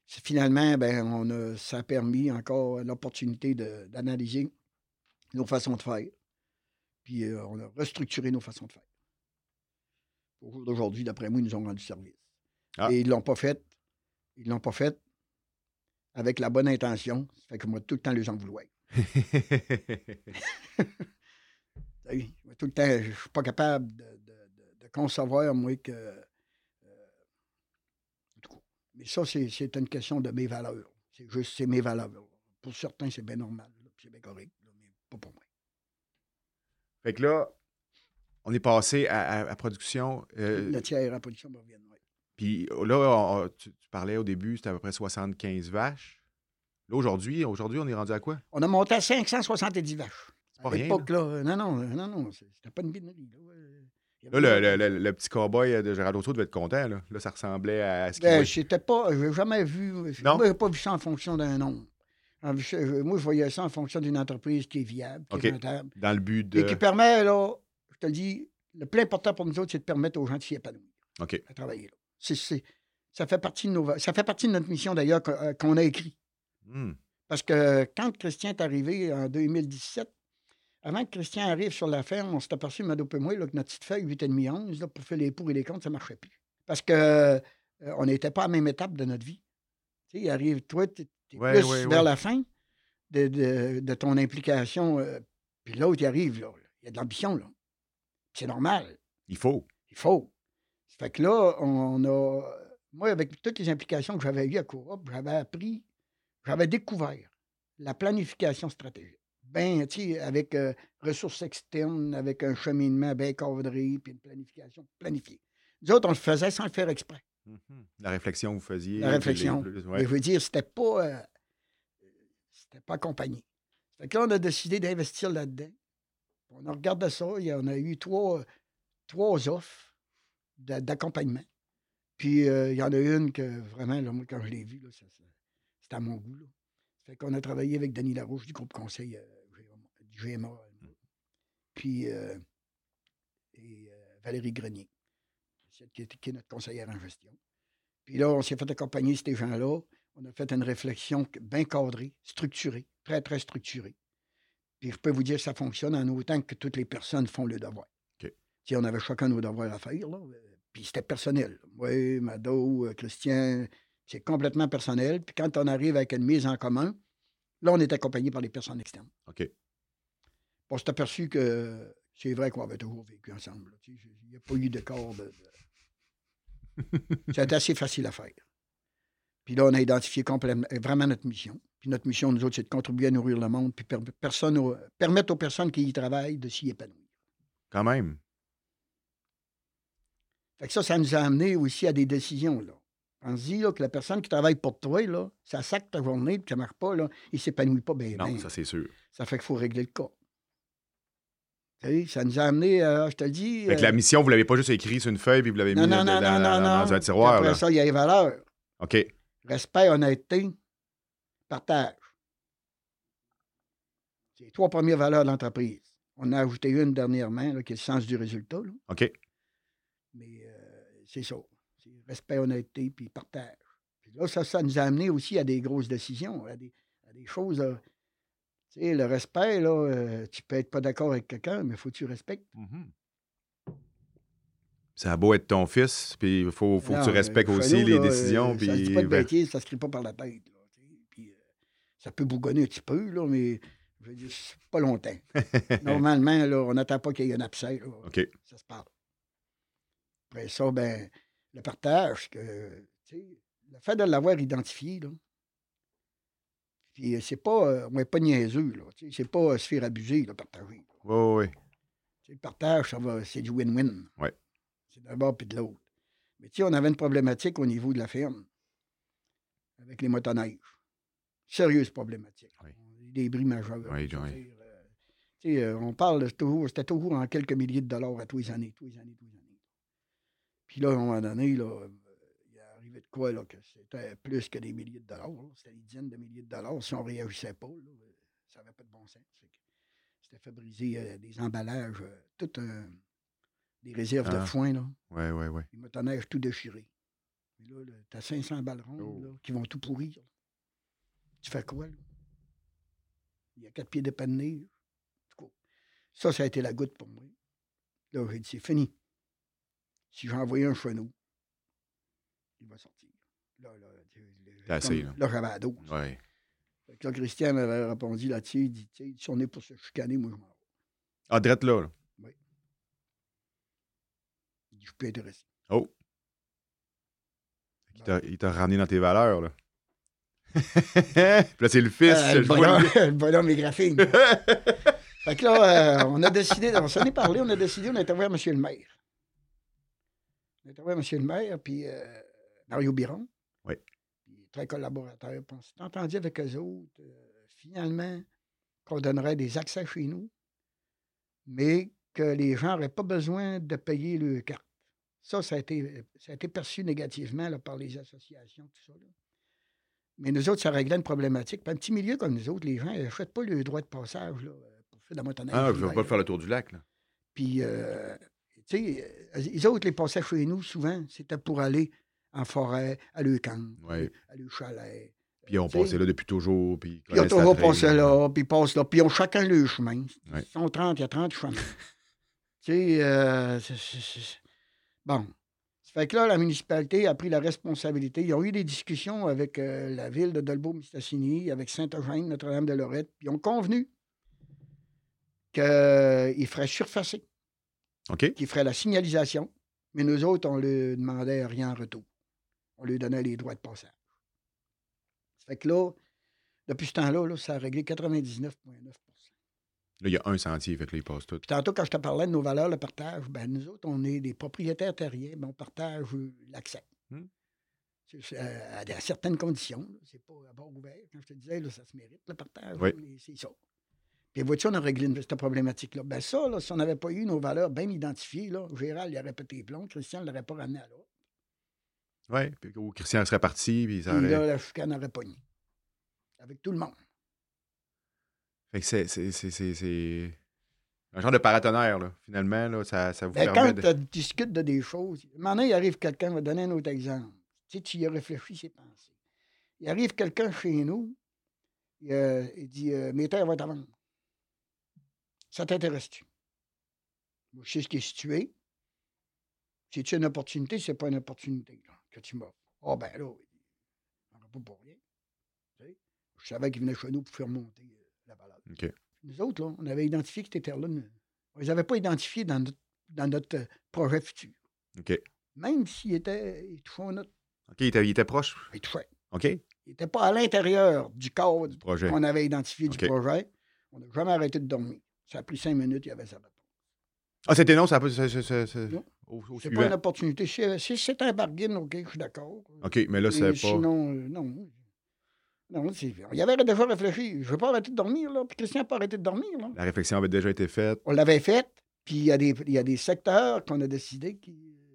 Finalement, ben, on a, ça a permis encore l'opportunité d'analyser nos façons de faire. Puis euh, on a restructuré nos façons de faire. Au jour d'aujourd'hui, d'après moi, ils nous ont rendu service. Ah. Et ils ne l'ont pas fait. Ils l'ont pas fait avec la bonne intention. Ça fait que moi, tout le temps, les en vouloir. *laughs* Tout le temps, je ne suis pas capable de, de- de- de concevoir, moi, que. euh, mais ça, c'est une question de mes valeurs. C'est juste, c'est mes valeurs. Pour certains, c'est bien normal. C'est bien correct, là, mais pas pour moi. fait que là, on est passé à, à- à production. euh, Le tiers à production me revient. ouais. Puis là, on- on- tu, tu parlais au début, c'était à peu près 75 vaches. Là, aujourd'hui, aujourd'hui, on est rendu à quoi? On a monté à 570 vaches. C'est pas À rien. l'époque, là. euh, Non, non, euh, non, non. C'était pas une binerie. Là, euh, le, le- le- petit cowboy de Gérald Rousseau devait être content. Là, Là, ça ressemblait à ce qu'il Ben, j'étais pas. Je n'ai jamais vu. Non? Moi, pas vu ça en fonction d'un nom. Je- Moi, je voyais ça en fonction d'une entreprise qui est viable, qui est rentable. dans le but de. Et qui permet, là, je te le dis, le plus important pour nous autres, c'est de permettre aux gens de s'y épanouir, OK. à travailler. Là. C'est- c'est- ça, fait partie de nos, ça fait partie de notre mission, d'ailleurs, qu'on euh, qu'on a écrit. Hmm. Parce que quand Christian est arrivé en 2017, avant que Christian arrive sur la ferme, on s'est aperçu, Mado et moi, là, que notre petite feuille 8,5 11, là, pour faire les pour et les comptes, ça ne marchait plus. Parce que euh, on n'était pas à la même étape de notre vie. Tu sais, il arrive, toi, tu es Ouais, plus ouais, vers ouais. la fin de, de- de ton implication. euh, puis l'autre, il arrive, là. Il y a de l'ambition, là. C'est normal. Il faut. Il faut. Ça fait que là, on a. Moi, avec toutes les implications que j'avais eues à Coop, j'avais appris, j'avais découvert la planification stratégique. Ben, tu sais, avec euh, ressources externes, avec un cheminement bien cadré, puis une planification planifiée. Nous autres, on le faisait sans le faire exprès. Mhm. La réflexion que vous faisiez. La réflexion. les- ouais. je veux dire, c'était pas. euh, c'était pas accompagné. Fait que là, on a décidé d'investir là-dedans. On a regardé ça. il y a- on a eu trois, trois offres d'a- d'accompagnement. Puis euh, il y en a une que vraiment, là, moi, quand je l'ai vue, là, ça- ça- c'était à mon goût. Là. Fait qu'on a travaillé avec Denis Larouche du groupe conseil euh, du GMA. Puis euh, et euh, Valérie Grenier, celle qui est, qui est notre conseillère en gestion. Puis là, on s'est fait accompagner ces gens-là. On a fait une réflexion bien cadrée, structurée, très, très structurée. Puis je peux vous dire que ça fonctionne en autant que toutes les personnes font le devoir. Sais, on avait chacun nos devoirs à faire, là. Puis c'était personnel. Moi, Mado, Christian, c'est complètement personnel. Puis quand on arrive avec une mise en commun, là, on est accompagné par les personnes externes. OK. On s'est aperçu que c'est vrai qu'on avait toujours vécu ensemble. Il n'y a pas eu de corps de. *laughs* C'était assez facile à faire. Puis là, on a identifié complètement, euh, vraiment notre mission. Puis notre mission, nous autres, c'est de contribuer à nourrir le monde, puis per- personne permettre aux personnes qui y travaillent de s'y épanouir. Quand même. Fait que ça, ça nous a amené aussi à des décisions. Là. On se dit là, que la personne qui travaille pour toi, là, ça sac ta journée, puis ça ne marche pas, là, il ne s'épanouit pas bien. Non, bien. ça, c'est sûr. Ça fait qu'il faut régler le cas. Tu ça nous a amené, euh, je te le dis. Fait que euh, la mission, vous l'avez pas juste écrit sur une feuille puis vous l'avez mis non, dans, non, non, dans- non, un tiroir. Là. Après ça, il y a les valeurs. OK. Respect, honnêteté, partage. C'est les trois premières valeurs de l'entreprise. On a ajouté une dernièrement, là, qui est le sens du résultat. là. OK. Mais euh, c'est ça. Respect, honnêteté, puis partage. Puis là, ça, ça nous a amené aussi à des grosses décisions, à des, à des choses. là. Tu sais, le respect, là, euh, tu peux être pas d'accord avec quelqu'un, mais il faut que tu respectes. Mhm. Ça a beau être ton fils, puis il faut, faut que tu euh, respectes aussi nous, les là, décisions. euh, Puis, Ça dit pas de ben, bêtises, ça se crie pas par la tête. là. Puis, euh, ça peut bougonner un petit peu, là, mais je veux dire, pas longtemps. *laughs* Normalement, là, on n'attend pas qu'il y ait un abcès. là. OK. Ça se parle. Après ça, ben, le partage, que, tu sais, le fait de l'avoir identifié, là, puis euh, c'est pas, euh, on n'est pas niaiseux, là, tu sais, c'est pas euh, se faire abuser, le partager. Oui, oui, oui. Le partage, ça va, c'est du win-win. Ouais. C'est d'un bord puis de l'autre. Mais tu sais, on avait une problématique au niveau de la ferme avec les motoneiges. Sérieuse problématique. Oui. Des bris majeurs. Oui, oui. dire, euh, on parle toujours, c'était toujours en quelques milliers de dollars à tous les années, tous les années, tous les années. Puis là, à un moment donné, là, euh, il est arrivé de quoi, là, que c'était plus que des milliers de dollars. C'était des dizaines de milliers de dollars. Si on ne réagissait pas, là, euh, ça n'avait pas de bon sens. C'était fait briser euh, des emballages, euh, toutes euh, des réserves de Ah. foin, là. Oui, oui, oui. Les motoneiges tout déchirés. Et là, tu as 500 balles rondes Oh. là, qui vont tout pourrir. Tu fais quoi, là? Il y a quatre pieds de cas, ça, ça a été la goutte pour moi. Là, j'ai dit, c'est fini. Si j'ai envoyé un chenou, il va sortir. Là, là, le- assez, là. Oui. Fait que là, Christian m'avait répondu là-dessus. Il dit, si on est pour se chicaner, moi, je m'en vais. Ah, drette là. là. Il dit, je peux intéresser. Oh. Il t'a- Il t'a ramené dans tes valeurs, là. *laughs* Puis là, c'est le fils. Euh, le, bonhomme, le- *laughs* le bonhomme est graphique. *laughs* Fait que là, euh, on a décidé, on s'en est parlé, on a décidé, on a voir M. le maire. On a été voir M. le maire, puis euh, Mario Biron. Oui. Puis très collaborateur. Puis on s'est entendu avec eux autres, euh, finalement, qu'on donnerait des accès chez nous, mais que les gens n'auraient pas besoin de payer le carte. Ça, ça a été, ça a été perçu négativement là, par les associations, tout ça. là. Mais nous autres, ça réglait une problématique. Puis un petit milieu comme nous autres, les gens n'achètent pas le droit de passage là, pour faire de la motoneige. Ah, je ne vais pas faire le tour du lac, là. Puis, euh, sais, euh, les autres, les passaient chez nous, souvent, c'était pour aller en forêt, à le camp, Ouais. à le chalet. Puis on passait là depuis toujours. Puis ils ont toujours passé là, puis ils passent là, puis ils ont chacun le chemin. Ouais. Ils sont 30, il y a 30 chemins. *laughs* tu sais, euh, bon. Ça fait que là, la municipalité a pris la responsabilité. Ils ont eu des discussions avec euh, la ville de Dolbeau-Mistassini, avec Saint-Eugène, Notre-Dame-de-Lorette, puis ils ont convenu qu'ils feraient surfacer, OK? qu'ils feraient la signalisation, mais nous autres, on ne leur demandait rien en retour. On lui donnait les droits de passage. Ça fait que là, depuis ce temps-là, là, ça a réglé 99,9% Là, il y a un sentier, fait que là, il passe tout. Puis tantôt, quand je te parlais de nos valeurs, le partage, ben nous autres, on est des propriétaires terriens, mais on partage euh, l'accès. Hmm. C'est À, certaines conditions. C'est pas à bord ouvert. Quand je te disais, là, ça se mérite, le partage. Oui. c'est ça. Puis vois-tu, on a réglé une- cette problématique-là. Ben ça, là, si on n'avait pas eu nos valeurs bien identifiées, là, Gérald, il aurait pété les plombs, Christian ne l'aurait pas ramené à l'autre. Oui, puis où Christian serait parti, puis ça aurait... là, la chicane aurait pogné. Avec tout le monde. Fait que c'est, un genre de paratonnerre, là. Finalement, là, ça, ça vous Ben, permet quand de... tu discutes de des choses, maintenant, il arrive quelqu'un, va donner un autre exemple. Tu sais, tu y as réfléchi, c'est pensé. Il arrive quelqu'un chez nous, il, euh, il dit euh, Mes terres vont être à vendre. Ça t'intéresse-tu? Moi, je sais ce qui est situé. C'est-tu une opportunité? C'est pas une opportunité là, que tu m'offres. Ah, ben là, il n'en a pas pour rien. Tu sais, Je savais qu'il venait chez nous pour faire monter euh, la balade. OK. Nous autres, là, on avait identifié que ces terres-là, ne- on les avait pas identifiées dans notre, dans notre euh, projet futur. Même s'ils étaient, ils touchaient notre, OK, il était, il était proche. ils touchaient. OK. Ils n'étaient pas à l'intérieur du cadre Projet. qu'on avait identifié du projet. On n'a jamais arrêté de dormir. Ça a pris cinq minutes, il y avait sa réponse. Ah, c'était non, ça a pas... c'est- pas une opportunité. Si c'est un bargain, OK, je suis d'accord. OK, mais là, c'est pas... Sinon, euh, non. Non, c'est- il y avait déjà réfléchi. Je ne veux pas arrêter de dormir, là. Puis Christian n'a pas arrêté de dormir, là. La réflexion avait déjà été faite. On l'avait faite, puis il y, a des- il y a des secteurs qu'on a décidé que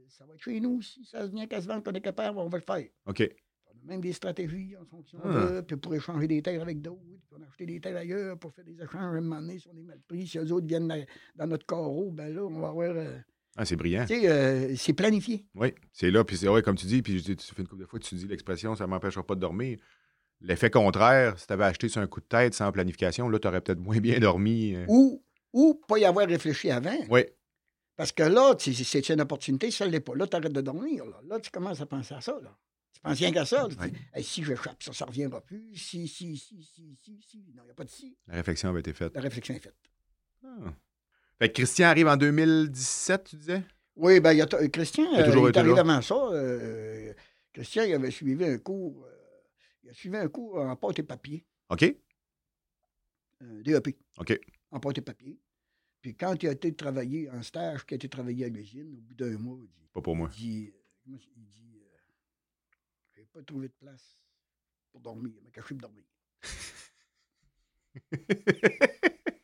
ça va être chez nous. Si ça vient qu'à se vendre, qu'on est capable, on va le faire. OK. Même des stratégies en fonction Ah. de, puis pour échanger des terres avec d'autres, puis on a acheté des terres ailleurs pour faire des échanges à un moment donné, si on est mal pris. Si eux autres viennent dans, dans notre carreau, ben là, on va avoir. euh, Ah, c'est brillant. tu sais, euh, c'est planifié. Oui, c'est là, puis c'est ouais, comme tu dis, puis tu fais une couple de fois tu dis l'expression, ça m'empêchera pas de dormir. L'effet contraire, si tu avais acheté sur un coup de tête sans planification, là, tu aurais peut-être moins bien dormi. euh. Ou, ou pas y avoir réfléchi avant. Oui, Parce que là, c'est une opportunité, ça ne l'est pas. Là, tu arrêtes de dormir. Là. Là, tu commences à penser à ça. Là. Tu penses rien qu'à ça. Hey, si j'échappe, ça, ça ne reviendra plus. Si, si, si, si, si, si. Non, il n'y a pas de si. la réflexion avait été faite. La réflexion est faite. Ah. Fait que Christian arrive en 2017, tu disais? Oui, bien, euh, Christian, Il a euh, toujours il est été arrivé là. avant ça. euh, Christian, il avait suivi un cours. euh, il a suivi un cours en pâte et papier, OK? DEP, OK. en pâte et papier. Puis quand il a été travailler en stage, qu'il a été travailler à l'usine, au bout d'un mois, il dit, Pas pour moi. il dit, euh, il dit, euh, pas trouvé de place pour dormir, il m'a caché pour dormir. *laughs*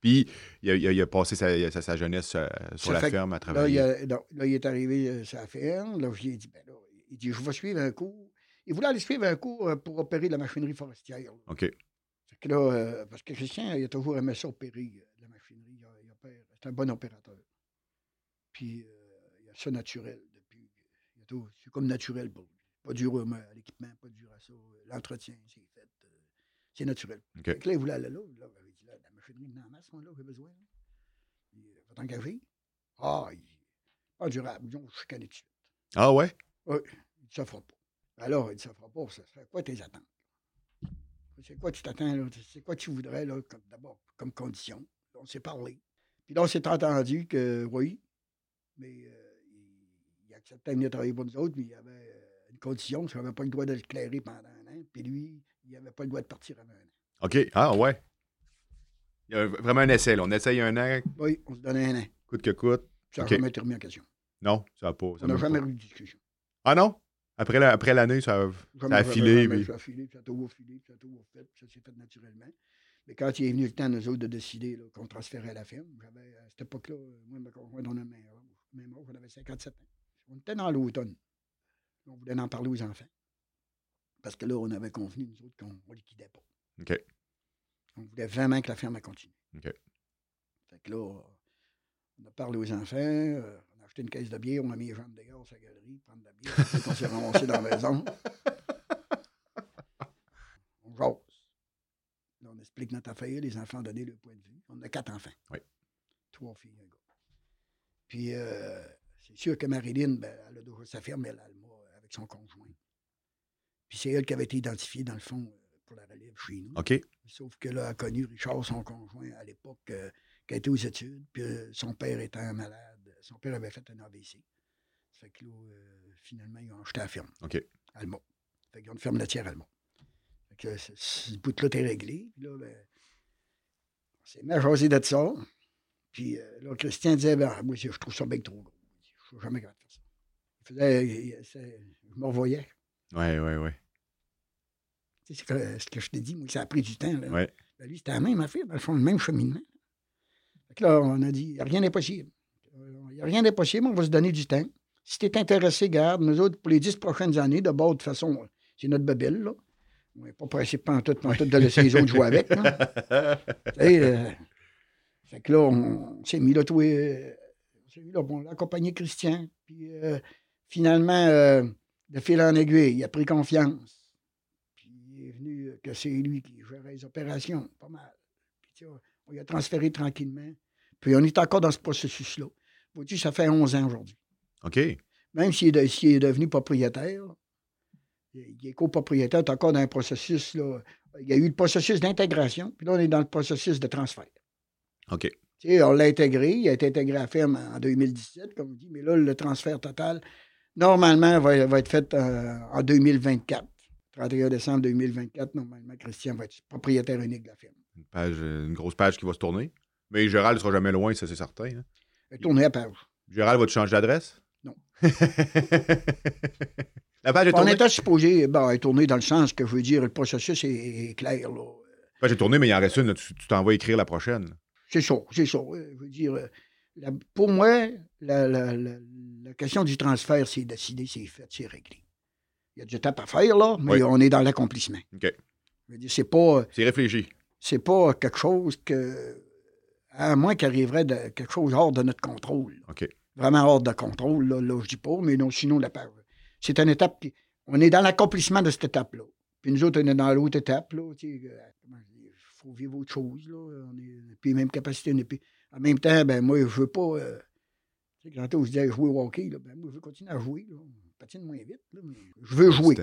Puis, il a, il a- il a passé sa, sa- sa jeunesse euh, sur Ça la ferme à Là, il, travailler. a- non, là, il est arrivé euh, sur la ferme. Là, je lui ai dit, ben là, il dit, je vais suivre un cours. Il voulait aller suivre un cours euh, pour opérer la machinerie forestière. là. OK. Fait que là, euh, parce que Christian, il a toujours aimé ça opérer euh, la machinerie. C'est un bon opérateur. Puis, euh, il a ça naturel depuis. C'est comme naturel pour lui. Pas dur à l'équipement, pas dur à ça. L'entretien, c'est fait. euh, c'est naturel. OK. Fait que là, il voulait aller là. là il dit, là, la machinerie, il en masse, moi, là, j'ai besoin. Il euh, va t'engager. Ah, il pas durable. Disons, je suis calé dessus. Ah ouais? Il dit, ça fera pas. Alors, il dit, ça fera pas. Ça serait quoi tes attentes? C'est quoi tu t'attends, là? C'est quoi tu voudrais, là, comme, d'abord, comme condition? On s'est parlé. Puis là, on s'est entendu que, oui, mais euh, il, il acceptait de venir travailler pour nous autres, mais il y avait une condition, c'est qu'on n'avait pas le droit de l'éclairer pendant un an. Puis lui, il n'avait pas le droit de partir avant un an. OK. Ah ouais. Il y a vraiment un essai, là. On essaye un an, Oui, on se donnait un an. coûte que coûte. Ça n'a jamais été remis en question. Non, ça n'a pas. ça On n'a jamais pas. eu de discussion. Ah non? Après la- après l'année, ça, a- ça filé. puis- Ça a filé, puis ça a toujours filé, puis ça a fait, puis ça s'est fait naturellement. Mais quand il est venu le temps, nous autres, de décider là, qu'on transférait la ferme, j'avais, à cette époque-là, moi ma conjointe, on même âge, même âge, on avait 57 ans. On était dans l'automne. On voulait en parler aux enfants. Parce que là, on avait convenu, nous autres, qu'on ne liquidait pas. OK. On voulait vraiment que la ferme continue. OK. Fait que là, on a parlé aux enfants, euh, on a acheté une caisse de bière, on a mis les jambes dehors sur la galerie, prendre de la bière, puis on s'est ramassé dans la maison. *laughs* On jase. Là, on explique notre affaire, les enfants ont donné leur point de vue. On a quatre enfants. Oui. Trois filles, un gars. Puis, euh, c'est sûr que Marilyn, ben, elle a déjà sa ferme, elle, elle m'a- avec son conjoint. Puis c'est elle qui avait été identifiée, dans le fond, euh, pour la relève chez nous. OK. Sauf que là, elle a connu Richard, son conjoint, à l'époque, euh, qui a été aux études, puis euh, son père étant malade. Son père avait fait un AVC. Ça fait que là, euh, finalement, ils ont acheté la ferme. OK. Alma. Fait qu'ils ont une ferme laitière Alma. Fait que ce, bout-là est réglé. Puis là, ben, on s'est mis à jaser de ça. Puis là, Christian disait, ben, moi, je trouve ça bien trop gros. Je ne suis jamais capable de faire ça. Il faisait, je me revoyais. Ouais, ouais, ouais. Tu sais, c'est ce que je t'ai dit, moi, ça a pris du temps. Là. Ouais. Ben, lui, c'était la même affaire, dans le fond, le même cheminement. Fait que là, on a dit, rien n'est possible. Il n'y a rien d'impossible, on va se donner du temps. Si tu es intéressé, garde, nous autres, pour les dix prochaines années, d'abord, de toute façon, c'est notre babelle, là. On n'est pas pressé pantoute, pantoute de laisser les autres jouer avec. là. *laughs* Euh, fait que là, on s'est mis là, tout, euh, on s'est mis là, bon, on l'a accompagné Christian. Puis euh, finalement, euh, de fil en aiguille, il a pris confiance. Puis il est venu euh, que c'est lui qui gérait les opérations, pas mal. Puis on lui a transféré tranquillement. Puis on est encore dans ce processus-là. Vois-tu, ça fait 11 ans aujourd'hui. OK. Même s'il est, de- est devenu propriétaire, il est copropriétaire, il est encore dans un processus. Là, il y a eu le processus d'intégration, puis là, on est dans le processus de transfert. OK. Tu sais, on l'a intégré, il a été intégré à la ferme en 2017, comme on dit, mais là, le transfert total, normalement, va, va être fait euh, en 2024. 31 décembre 2024, normalement, Christian va être propriétaire unique de la ferme. Une, page, euh, une grosse page qui va se tourner. Mais Gérald ne sera jamais loin, ça, c'est certain. hein. Il tourner à page. Gérald va-tu changer d'adresse? Non. *laughs* la page est On tournée? était supposé bon, être tourné dans le sens que je veux dire, le processus est, est clair. Là. La page est tournée, mais il en reste une. Tu t'en vas écrire la prochaine. C'est ça, c'est ça. Je veux dire, euh, la- pour moi, la, la- la- question du transfert, c'est décidé, c'est fait, c'est réglé. Il y a du étape à faire, là, mais Oui. on est dans l'accomplissement. OK. C'est pas, C'est réfléchi. c'est pas quelque chose que, à moins qu'il arriverait de quelque chose hors de notre contrôle. là. OK. Vraiment hors de contrôle, là, là je dis pas, mais non, sinon, la. C'est une étape qui. On est dans l'accomplissement de cette étape-là. Puis nous autres, on est dans l'autre étape, là. sais, euh, Il faut vivre autre chose, là. On est puis même capacité. on est- en même temps, ben moi, je veux pas. euh, quand on se dit jouer au hockey, là, ben moi, je veux continuer à jouer. Là. On patine moins vite, là, mais je veux jouer.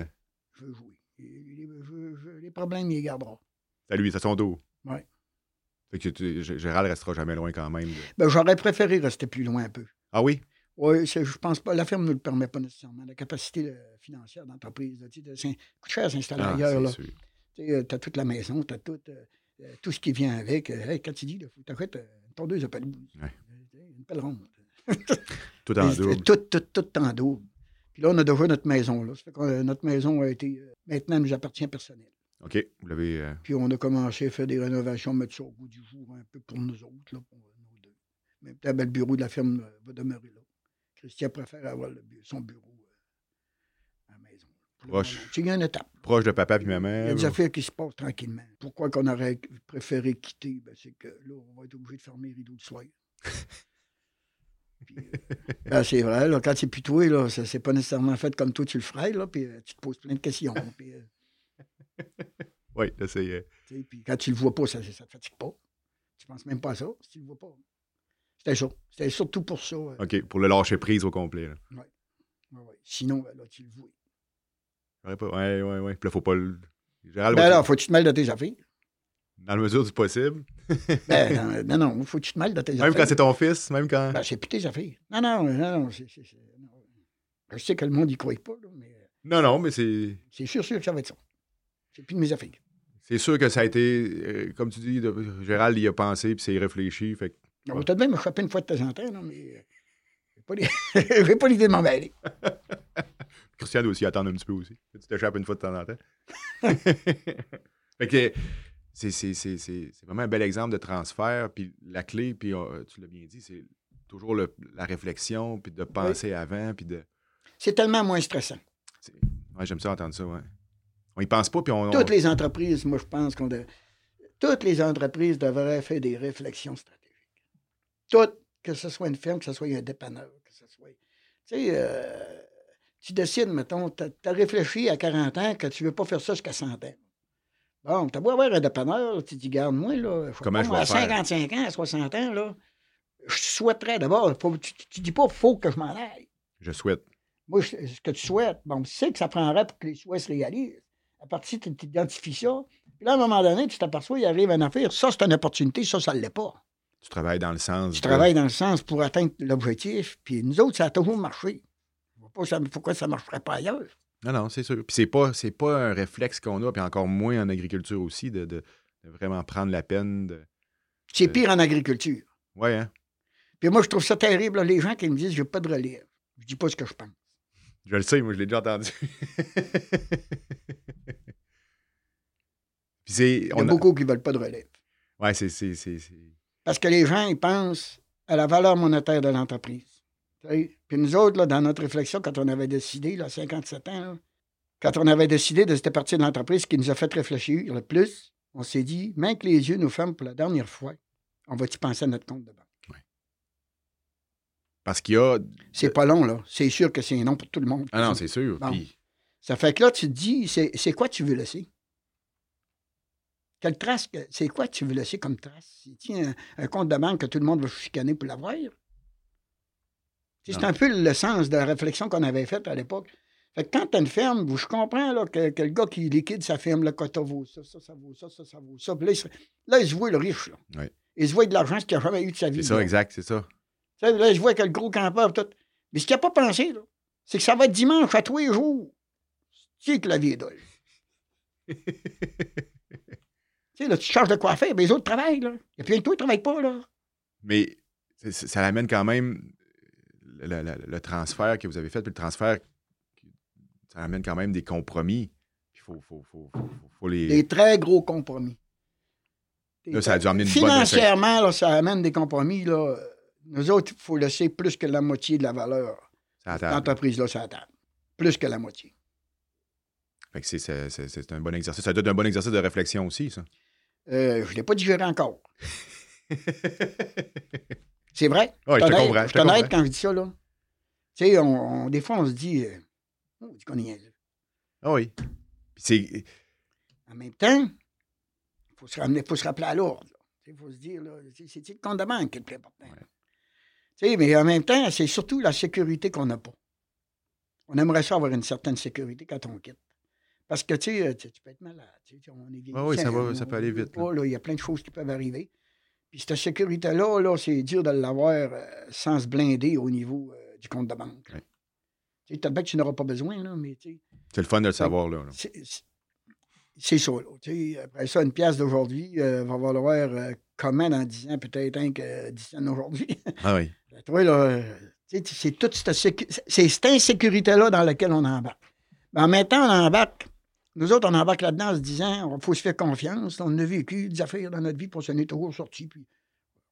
Je veux jouer. Et les, je je problèmes, il les gardera. C'est à lui, c'est à son dos. Ouais. Fait que tu- Gérald restera jamais loin quand même. de- Ben, j'aurais préféré rester plus loin un peu. Ah oui? Oui, je pense pas. La ferme ne le permet pas nécessairement. La capacité euh, financière d'entreprise, tu sais, coûte cher à s'installer Ah, ailleurs. Tu as toute la maison, tu as tout, euh, euh, tout ce qui vient avec. Euh, hey, quand tu dis, il faut que tu achètes une tondeuse de pelouse, Ouais. euh, une pelle ronde. *laughs* Tout en Et- double. Tout, tout, tout en double. Puis là, on a déjà notre maison. Là. Ça fait que notre maison a été. euh, maintenant, elle nous appartient personnel. OK. Vous l'avez. euh, Puis on a commencé à faire des rénovations, mettre ça au goût du jour un peu pour nous autres, là, pour nous deux. Même temps, ben, le bureau de la ferme euh, va demeurer là. Christian préfère avoir le son bureau euh, à la maison. Proche. une étape. proche de papa puis Il y maman. a des affaires qui se passent tranquillement. Pourquoi qu'on aurait préféré quitter? Ben, c'est que là, on va être obligé de fermer les rideaux de soir. *laughs* Euh, *laughs* ben, c'est vrai, là, quand c'est plus toi, là, ça c'est pas nécessairement fait comme toi tu le ferais, là, puis euh, tu te poses plein de questions. *laughs* puis, euh, Oui, là, c'est. puis quand tu le vois pas, ça ne te fatigue pas. Tu penses même pas à ça si tu le vois pas. C'était ça. C'était surtout pour ça. euh, OK. Pour le lâcher prise au complet. ouais, ouais. Sinon, ben, là, tu le vois. Ouais, ouais, ouais. Puis là, faut pas le. Ben là, faut que tu te mêles de tes affaires. Dans la mesure du possible. *laughs* Ben, non, non, non, faut que tu te mêles de tes Même affaires. quand c'est ton fils, même quand. Ben, c'est plus tes affaires. Non, non, non, non. non. Je sais que le monde n'y croit pas, là, mais euh, Non, non, mais c'est. c'est sûr, sûr que ça va être ça. C'est plus de mes affaires. C'est sûr que ça a été, euh, comme tu dis, de- Gérald y a pensé, puis c'est réfléchi. Fait que- On va peut-être même me une fois de temps en temps, non, mais euh, j'ai pas l'idée *laughs* de m'en mêler. *laughs* Christian doit aussi attendre un petit peu aussi. Tu t'échappes une fois de temps en temps. fait que c'est, vraiment un bel exemple de transfert. Puis la clé, puis euh, tu l'as bien dit, c'est toujours le- la réflexion, puis de penser avant, puis de. C'est tellement moins stressant. Ouais, j'aime ça entendre ça, ouais. On y pense pas, puis on. on- Toutes les entreprises, moi, je pense qu'on de- toutes les entreprises devraient faire des réflexions stratégiques. Toutes, que ce soit une ferme, que ce soit un dépanneur, que ce soit. Tu sais, euh, tu décides, mettons, tu as, réfléchi à 40 ans que tu ne veux pas faire ça jusqu'à 100 ans. Bon, tu as beau avoir un dépanneur, tu te dis, garde-moi, là, Comment je vais à faire? 55 ans, à 60 ans, là, je souhaiterais d'abord, tu ne dis pas, faut que je m'en aille. Je souhaite. Moi, je- ce que tu souhaites, bon, tu sais que ça prendrait pour que les souhaits se réalisent. À partir de tu identifies ça. Puis là, à un moment donné, tu t'aperçois, il arrive une affaire. Ça, c'est une opportunité, ça, ça ne l'est pas. Tu travailles dans le sens. Tu de- travailles dans le sens pour atteindre l'objectif. Puis nous autres, ça a toujours marché. Je vois pas ça- pourquoi ça ne marcherait pas ailleurs. Non, non, c'est sûr. Puis c'est pas, c'est pas un réflexe qu'on a, puis encore moins en agriculture aussi, de, de- de vraiment prendre la peine de. C'est pire en agriculture. Ouais, hein? Puis moi, je trouve ça terrible, là, les gens qui me disent, je n'ai pas de relève. Je dis pas ce que je pense. Je le sais, moi, je l'ai déjà entendu. *laughs* Puis c'est. Il y a beaucoup qui ne veulent pas de relève. C'est. c'est, c'est, c'est- Parce que les gens, ils pensent à la valeur monétaire de l'entreprise. Puis nous autres, là, dans notre réflexion, quand on avait décidé, là, 57 ans, là, quand on avait décidé de cette partie de l'entreprise, qui nous a fait réfléchir le plus, on s'est dit, même que les yeux nous ferment pour la dernière fois, on va-tu penser à notre compte de banque? Parce qu'il y a. C'est pas long, là. C'est sûr que c'est un nom pour tout le monde. Ah non, c'est sûr. Bon. Puis- Ça fait que là, tu te dis, c'est quoi tu veux laisser? Quelle trace, c'est quoi tu veux laisser comme trace? C'est un, un compte de banque que tout le monde va chicaner pour l'avoir? C'est un peu le sens de la réflexion qu'on avait faite à l'époque. Fait que quand tu as une ferme, je comprends là, que, que le gars qui liquide sa ferme, le quota vaut ça, ça, ça vaut ça, ça, ça vaut ça. Puis là, il se, là, il se voit le riche. Là. Oui. Il se voit de l'argent, ce qu'il n'a jamais eu de sa vie. C'est ça, là. exact, c'est ça. Sais, Là, je vois que le gros campeur, tout. Mais ce qu'il n'a pas pensé, là, c'est que ça va être dimanche à tous les jours. Tu sais que la vie est dole. *laughs* Tu sais, là, tu changes de coiffeur, mais les autres travaillent, là. Et puis, toi, ils ne travaillent pas, là. Mais c'est- c'est- ça amène quand même le, le- le transfert que vous avez fait, puis le transfert, ça amène quand même des compromis. Il faut, faut, faut, faut, faut les. Des très gros compromis. Des Là, ça a dû amener une bonne Financièrement, là, ça amène des compromis, là. Nous autres, il faut laisser plus que la moitié de la valeur ça de table. l'entreprise, là, sur la table. Plus que la moitié. Fait que c'est un bon exercice. Ça doit être un bon exercice de réflexion aussi, ça. Euh, je ne l'ai pas digéré encore. *laughs* C'est vrai? Ouais, je te comprends. Je te honnête quand je dis ça, là. Tu sais, on, on- des fois, on se dit, euh, oh, qu'on est. Ah oui. Puis c'est. En même temps, il faut faut se rappeler à l'ordre. Il faut se dire, là, c'est le compte de banque qui est le plus important. Tu sais, mais en même temps, c'est surtout la sécurité qu'on n'a pas. On aimerait ça avoir une certaine sécurité quand on quitte. Parce que, tu sais, tu tu peux être malade. on est Ah oui, ça va- ça peut aller vite, Il y a plein de choses qui peuvent arriver. Puis cette sécurité-là, là, c'est dur de l'avoir euh, sans se blinder au niveau euh, du compte de banque. Ouais. Tu sais, que tu n'auras pas besoin, là, mais tu sais, C'est le fun de le savoir, là. là. c'est- ça. Là, tu sais. après ça, une pièce d'aujourd'hui euh, va valoir euh, comment dans 10 ans, peut-être un que 10 ans aujourd'hui. *laughs* Ah oui. Ben, tu vois, là, c'est toute cette, sécu- c'est cette insécurité-là dans laquelle on embarque. Mais en même temps, on embarque. Nous autres, on embarque là-dedans en se disant il faut se faire confiance. On a vécu des affaires dans notre vie, on s'en est toujours sorti. Puis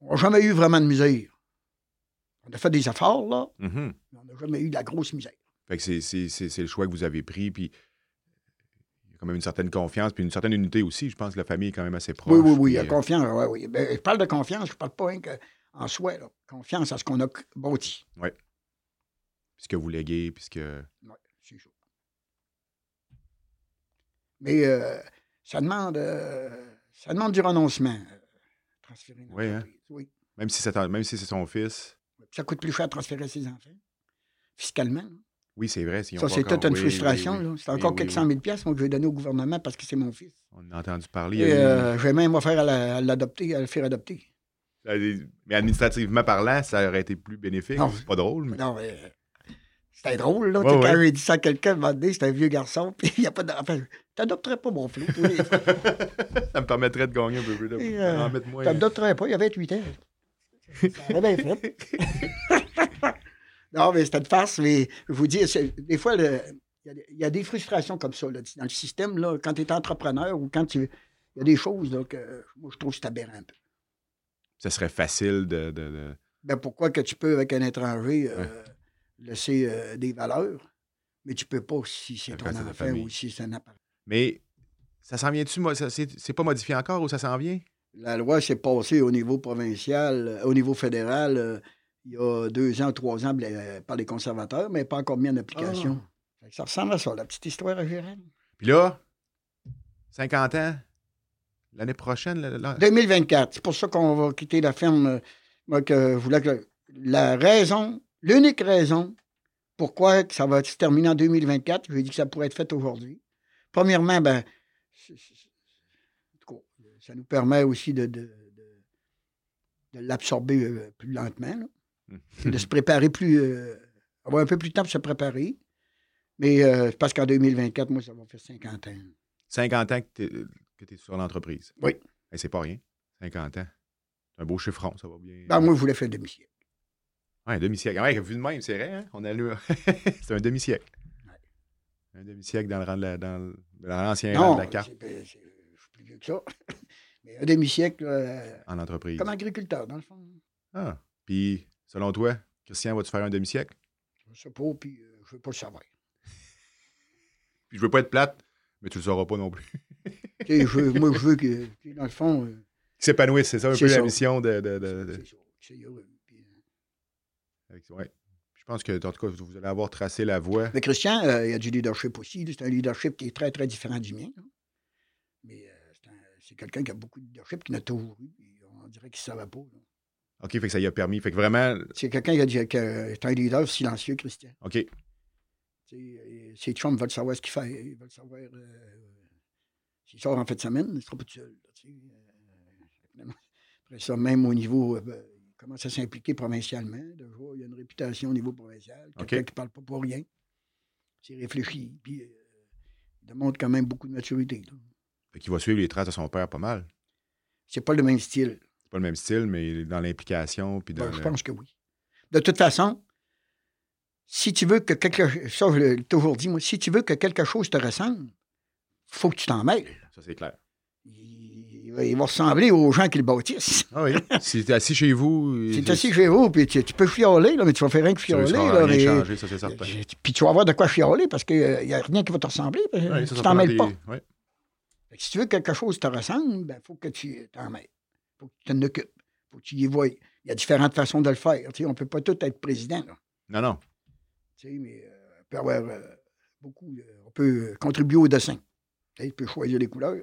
on n'a jamais eu vraiment de misère. On a fait des efforts, là, Mhm. mais on n'a jamais eu de la grosse misère. Fait que c'est- le choix que vous avez pris, puis il y a quand même une certaine confiance, puis une certaine unité aussi. Je pense que la famille est quand même assez proche. Oui, oui, oui, il puis, y a euh, confiance. ouais, oui. Ben, je parle de confiance, je parle pas hein, que en soi. Là. Confiance à ce qu'on a bâti. puis ce que vous léguez, puis ce que... Oui, c'est ça. Mais euh, ça, demande, euh, ça demande du renoncement. euh, transférer une Oui, hein? Oui. Même si c'est même si c'est son fils. Ça coûte plus cher de transférer ses enfants, fiscalement. là. Oui, c'est vrai. Ça, c'est toute une oui, frustration. oui. C'est encore quelques cent mille piastres moi, que je vais donner au gouvernement parce que c'est mon fils. On a entendu parler. Et, euh, je vais même faire à la- à l'adopter, à le faire adopter. Mais administrativement parlant, ça aurait été plus bénéfique. C'est pas drôle, mais... Non, mais, c'était drôle, là. Ouais, tu Quand j'ai dit ça à quelqu'un, un moment donné, c'était un vieux garçon, *laughs* puis il n'y a pas de. Enfin, t'adopterais pas mon flou. *laughs* ça me permettrait de gagner un peu plus. De... euh. T'adopterais pas, il y avait 28 ans. Ça bien fait. *laughs* non, mais c'était une farce, mais je vous dis, c'est- des fois, il y a des- il y, a des frustrations comme ça là, dans le système, là, quand tu es entrepreneur ou quand tu. Il y a des choses là, que moi, je trouve que c'est aberrant un peu. Ça serait facile de... de- de- Ben, pourquoi que tu peux, avec un étranger, euh, laisser euh, des valeurs, mais tu peux pas si c'est ton enfant ou si c'est un appareil. Mais ça s'en vient-tu? C'est pas modifié encore ou ça s'en vient? La loi s'est passée au niveau provincial, euh, au niveau fédéral, euh, il y a deux ans, trois ans, euh, par les conservateurs, mais pas encore mis en application. Que Ça ressemble à ça, la petite histoire à Gérald. Puis là, 50 ans, l'année prochaine, là, là- 2024, c'est pour ça qu'on va quitter la ferme. Moi, que je voulais que la raison, l'unique raison pourquoi ça va se terminer en 2024, je lui ai dit que ça pourrait être fait aujourd'hui. Premièrement, ben, ça nous permet aussi de, de, de- de l'absorber euh, plus lentement, là. Et de se préparer plus, euh, avoir un peu plus de temps pour se préparer. Mais euh, parce qu'en 2024, moi, ça va faire 50 ans. 50 ans que tu es, sur l'entreprise. Oui. Eh, c'est pas rien. 50 ans. C'est un beau chiffron, ça va bien. Ben, moi, je voulais faire demi-siècle. Ouais, un demi-siècle. Ouais, vu de même, c'est vrai, hein? On a lu. *laughs* c'est un demi-siècle. Un demi-siècle dans le dans l'ancien rang de la carte je suis plus vieux que ça. *laughs* Mais un demi-siècle, euh, en entreprise. comme agriculteur, dans le fond. Ah. Puis, selon toi, Christian, vas-tu faire un demi-siècle? Je ne sais pas, puis euh, je ne veux pas le savoir. Puis je veux pas être plate, mais tu le sauras pas non plus. Je veux- moi, je veux que, dans le fond, euh, s'épanouisse, c'est ça un peu la mission de. de- de- de- c'est ça, c'est heureux. Puis, euh, avec- ouais. Je pense que, en tout cas, vous allez avoir tracé la voie. Mais Christian, euh, il y a du leadership aussi. C'est un leadership qui est très, très différent du mien. là. Mais euh, c'est un- c'est quelqu'un qui a beaucoup de leadership, qui n'a toujours eu. on dirait qu'il ne savait pas. là. OK, fait que ça y a permis. Fait que vraiment, C'est quelqu'un qui, a dit- qui a- est un leader silencieux, Christian. OK. Euh, Ses chums veulent savoir ce qu'il fait. Ils veulent savoir. euh, S'il sort en fin de semaine, il ne sera pas tout seul. là, Après ça, même au niveau. Il commence à s'impliquer provincialement. Déjà, il y a une réputation au niveau provincial. Quelqu'un qui ne parle pas pour rien. C'est réfléchi. Puis, euh, il démontre quand même beaucoup de maturité. là. Fait qu'il va suivre les traces de son père pas mal. C'est pas le même style. C'est pas le même style, mais dans l'implication. Puis dans Ben, je le- pense que oui. De toute façon, si tu veux que quelque ça, je l'ai toujours dit, moi, si tu veux que quelque chose te ressemble, faut que tu t'en mêles. Ça, c'est clair. Il, il va, il va ressembler aux gens qui le bâtissent. Ah oui. *laughs* si t'es assis chez vous. Si il- tu assis chez vous, puis tu, tu peux chialer, là, mais tu vas faire rien que ça chialer. sera là, rien changé, ça, c'est certain. puis tu vas avoir de quoi chialer parce qu'il n'y a rien qui va te ressembler. Ouais, ça, tu ça t'en mêles des- pas. ouais. Si tu veux que quelque chose te ressemble, il ben, faut que tu t'en mêles. faut que tu t'en occupes. faut que tu y vois. Il y a différentes façons de le faire. on ne peut pas tout être président. Là. Non, non. Tu sais, mais euh, on peut avoir euh, beaucoup. euh, on peut euh, contribuer au dessin. Tu sais, Tu peux choisir les couleurs.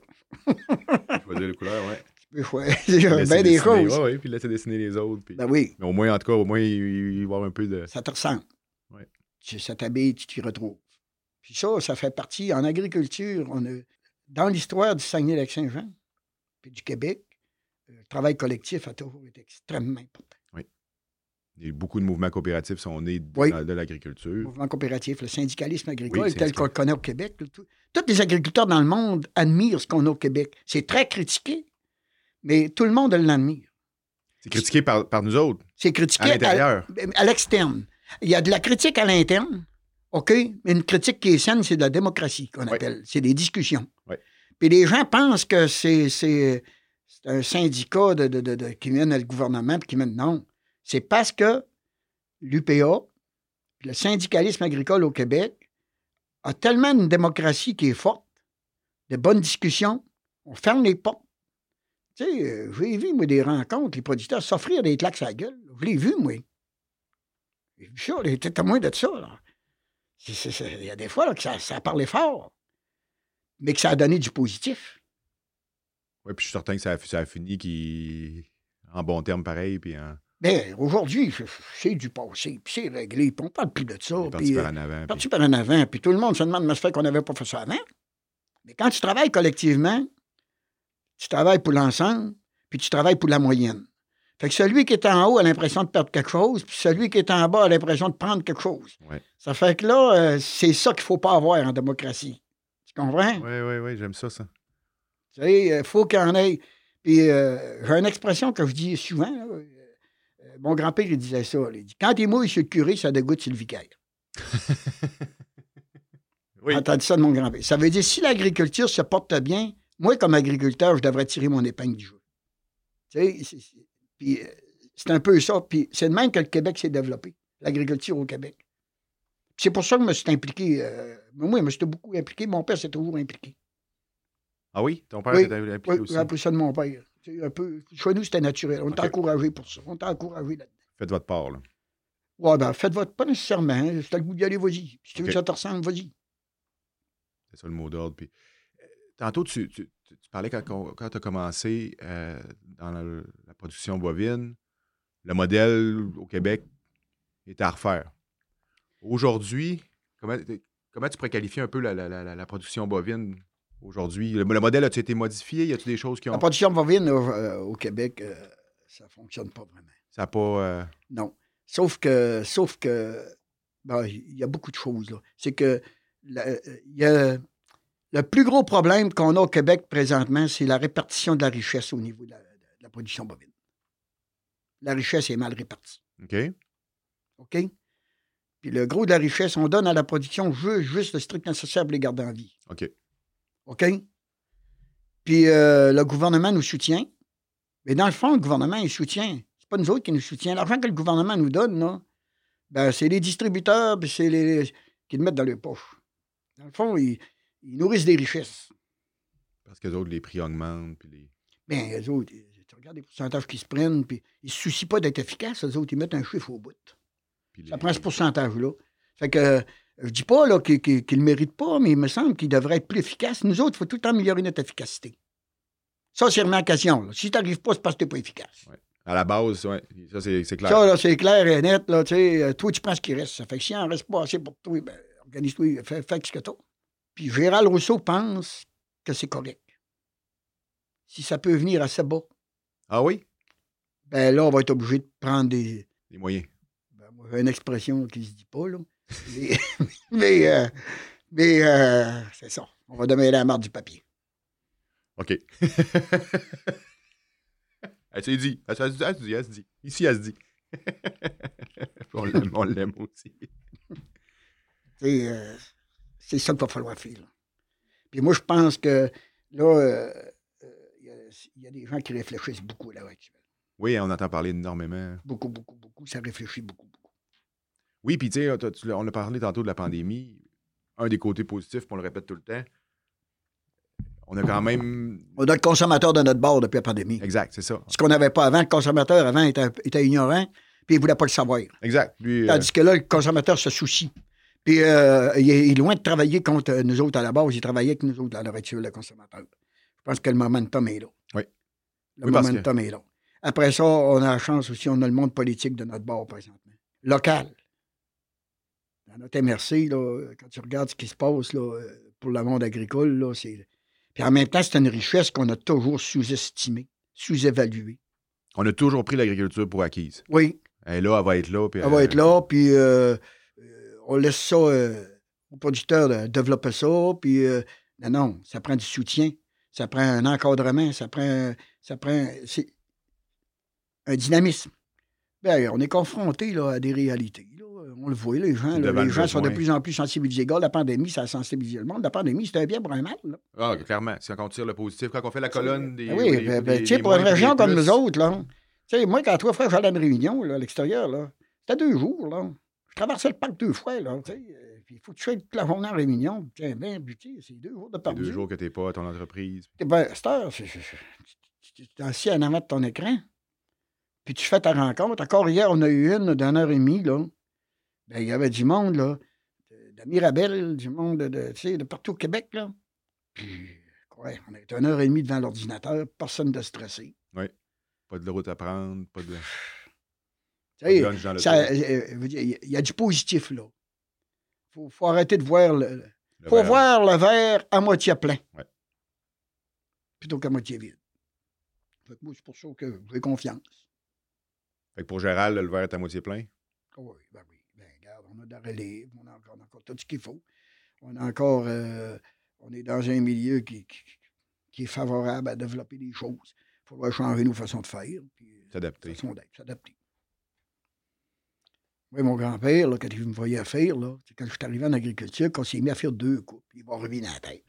Choisir les couleurs, ouais. *laughs* Tu peux choisir bien des choses. Ouais, ouais, puis laisser dessiner les autres. puis- Ben oui, Mais au moins, en tout cas, au moins, il, il va y avoir un peu de. ça te ressemble. Ouais. Tu- Ça t'habille, tu t'y retrouves. Puis ça, ça fait partie. En agriculture, on a, dans l'histoire du Saguenay-Lac-Saint-Jean, puis du Québec, euh, le travail collectif a toujours été extrêmement important. Il a eu beaucoup de mouvements coopératifs sont nés de, Oui. de l'agriculture. Le mouvement coopératif, le syndicalisme agricole, Oui, tel qu'on le connaît au Québec. tout- tous les agriculteurs dans le monde admirent ce qu'on a au Québec. C'est très critiqué, mais tout le monde l'admire. C'est critiqué par, par nous autres, C'est critiqué à l'intérieur. à l'externe. Il y a de la critique à l'interne, OK? Mais une critique qui est saine, c'est de la démocratie qu'on Oui. appelle. C'est des discussions. Oui. Puis les gens pensent que c'est un syndicat de, de- de- de- qui mène le gouvernement puis qui mène. Non. C'est parce que l'UPA, le syndicalisme agricole au Québec, a tellement une démocratie qui est forte, de bonnes discussions, on ferme les portes. Tu sais, euh, j'ai vu, moi, des rencontres, les producteurs s'offrir des claques à la gueule. Je l'ai vu, moi. J'ai vu ça, témoin de ça. Il y a des fois là, que ça, ça parlé fort, mais que ça a donné du positif. Oui, puis je suis certain que ça a, fini qui en bon terme pareil, puis en Mais aujourd'hui, c'est- du passé, puis c'est réglé, puis on parle plus de ça. parti par euh, en avant. parti par en avant, puis tout le monde se demande, mais ça fait qu'on n'avait pas fait ça avant. Mais quand tu travailles collectivement, tu travailles pour l'ensemble, puis tu travailles pour la moyenne. Fait que celui qui est en haut a l'impression de perdre quelque chose, puis celui qui est en bas a l'impression de prendre quelque chose. Ouais. Ça fait que là, euh, c'est ça qu'il ne faut pas avoir en démocratie. Tu comprends? Oui, oui, oui, j'aime ça, ça. Tu sais, il faut qu'il y en ait. Puis euh, j'ai une expression que je dis souvent. là, euh, euh, mon grand-père, il disait ça. Il dit Quand il mouille sur le curé, ça dégoûte sur le vicaire. Oui. J'ai entendu ça de mon grand-père? Ça veut dire si l'agriculture se porte bien, moi, comme agriculteur, je devrais tirer mon épingle du jeu. Tu sais, c'est- puis, euh, c'est un peu ça. Puis c'est de même que le Québec s'est développé, l'agriculture au Québec. C'est pour ça que je me suis impliqué. euh, moi, je me suis beaucoup impliqué. Mon père s'est toujours impliqué. Ah oui? Ton père Oui, était impliqué Oui, aussi. j'ai appris ça de mon père. Un peu, chez nous, c'était naturel. On t'a encouragé pour ça. On t'a encouragé là-dedans. Faites votre part, là. Ouais, ben, faites votre. Pas nécessairement. hein. Si t'as le goût d'y aller, vas-y. Si tu veux que ça te ressemble, vas-y. C'est ça le mot d'ordre. Puis, euh, tantôt, tu, tu- tu- parlais quand, tu as commencé euh, dans la, la production bovine, le modèle au Québec était à refaire. Aujourd'hui, comment, comment tu pourrais qualifier un peu la- la- la production bovine aujourd'hui? Le, le modèle a-t-il été modifié? Y a-t-il des choses qui La ont. production bovine au, euh, au Québec, euh, ça fonctionne pas vraiment. Ça n'a pas. euh, Non. Sauf que, sauf que, ben, il y a beaucoup de choses, là. C'est que, la- il y a, le plus gros problème qu'on a au Québec présentement, c'est la répartition de la richesse au niveau de la, de la production bovine. La richesse est mal répartie. OK? OK? Puis le gros de la richesse, on donne à la production ju- juste le strict nécessaire pour les garder en vie. OK. OK? Puis euh, le gouvernement nous soutient. Mais dans le fond, le gouvernement, il soutient. C'est pas nous autres qui nous soutient. L'argent que le gouvernement nous donne, là, Ben, c'est les distributeurs, puis c'est les, qui le mettent dans leur poche. Dans le fond, ils, ils nourrissent des richesses. Parce que les autres, les prix augmentent. Puis les... Bien, eux autres, tu regardes les pourcentages qu'ils se prennent, puis ils ne se soucient pas d'être efficaces. Eux autres, ils mettent un chiffre au bout. puis Ça les- prend ce pourcentage-là. Fait que je dis pas là, qu'ils ne le méritent pas, mais il me semble qu'ils devraient être plus efficaces. Nous autres, il faut tout le temps améliorer notre efficacité. Ça, c'est remis en question. là. Si tu n'arrives pas, c'est parce que tu n'es pas efficace. À la base, ouais, ça, c'est clair. Ça, là, c'est clair et net. Là, euh, toi, tu prends ce qui reste. Ça fait que si en reste pas assez pour toi, ben, organise-toi, fais, fais ce que tu Puis Gérald Rousseau pense que c'est correct. Si ça peut venir assez bas, Ah oui? ben là, on va être obligé de prendre des. Les moyens. Ben, une expression qui se dit pas, là. Mais, *laughs* mais, euh, mais, euh, c'est ça. On va demeurer la marde du papier. OK. *laughs* elle s'est dit. Elle se dit, elle se dit, elle se dit. Ici, elle se dit. *laughs* on l'aime, on l'aime aussi. Euh, c'est ça qu'il va falloir faire. là. Puis moi, je pense que là, euh, il y y, a des gens qui réfléchissent beaucoup là actuellement. Oui, on entend parler énormément. Beaucoup, beaucoup, beaucoup. Ça réfléchit beaucoup, beaucoup. Oui, puis tu sais, on a parlé tantôt de la pandémie. Un des côtés positifs, on le répète tout le temps, on a quand même. On a le consommateur de notre bord depuis la pandémie. Exact, c'est ça. Ce qu'on n'avait pas avant, le consommateur avant était, était ignorant, puis il ne voulait pas le savoir. Exact. Euh, Tandis que là, le consommateur se soucie. Puis euh, il, est, loin de travailler contre nous autres à la base, il travaillait avec nous autres à l'heure actuelle, le consommateur. Je pense que le momentum est là. Oui. Le Oui, momentum est là. Après ça, on a la chance aussi, on a le monde politique de notre bord présentement. Local. Dans notre MRC, là, quand tu regardes ce qui se passe là, euh, pour le monde agricole, là, c'est. Puis en même temps, c'est une richesse qu'on a toujours sous-estimée, sous-évaluée. on a toujours pris l'agriculture pour acquise. Oui, là, elle va être là. Puis, elle va euh, être là, puis euh, on laisse ça euh, aux producteurs développer ça, puis non, non, ça prend du soutien, ça prend un encadrement, ça prend, ça prend c'est un dynamisme. Ben, on est confronté là, à des réalités. là. On le voit, les gens, là, les le gens sont de plus en plus sensibilisés. Gars, la pandémie, ça a sensibilisé le monde. La pandémie, c'est un bien pour un mal. Là. Ah, clairement. Si on tire le positif, quand on fait la colonne des. Ben oui, des- ben, ben, des- des pour une région comme nous autres, là, tu sais, moi, quand toi, frère, j'allais à une réunion, là, à l'extérieur, là, c'était deux jours, là. Je traversais le parc deux fois, là, tu sais. euh, Puis il faut que tu sois toute la journée en réunion. Tiens, ben, puis, tu sais, c'est deux jours de perdu. deux jours que t'es pas à ton entreprise. Eh Ben, cette heure, tu t'es assis en avant de ton écran, puis tu fais ta rencontre. Encore hier, on a eu une d'une heure et demie, là. Ben, il y avait du monde, là, de, de Mirabel, du monde de, de, partout au Québec, là. Puis, ouais, on est une heure et demie devant l'ordinateur, personne de stressé. Pas de route à prendre, pas de. Y a- il y a du positif, là. Il faut, faut arrêter de voir le. le faut verre. voir le verre à moitié plein. Ouais. Plutôt qu'à moitié vide. Fait que moi, c'est pour ça que j'ai confiance. Fait que pour Gérald, le verre est à moitié plein? Ah oui, ben oui. A de la relève, on a encore, on a encore tout ce qu'il faut. On a encore. euh, on est dans un milieu qui, qui, qui est favorable à développer des choses. Il faudra changer nos façons de faire. Puis, S'adapter. s'adapter. Oui, mon grand-père, quand il me voyait faire, là, c'est quand je suis arrivé en agriculture, qu'on s'est mis à faire deux coupes, il va ruiner la terre.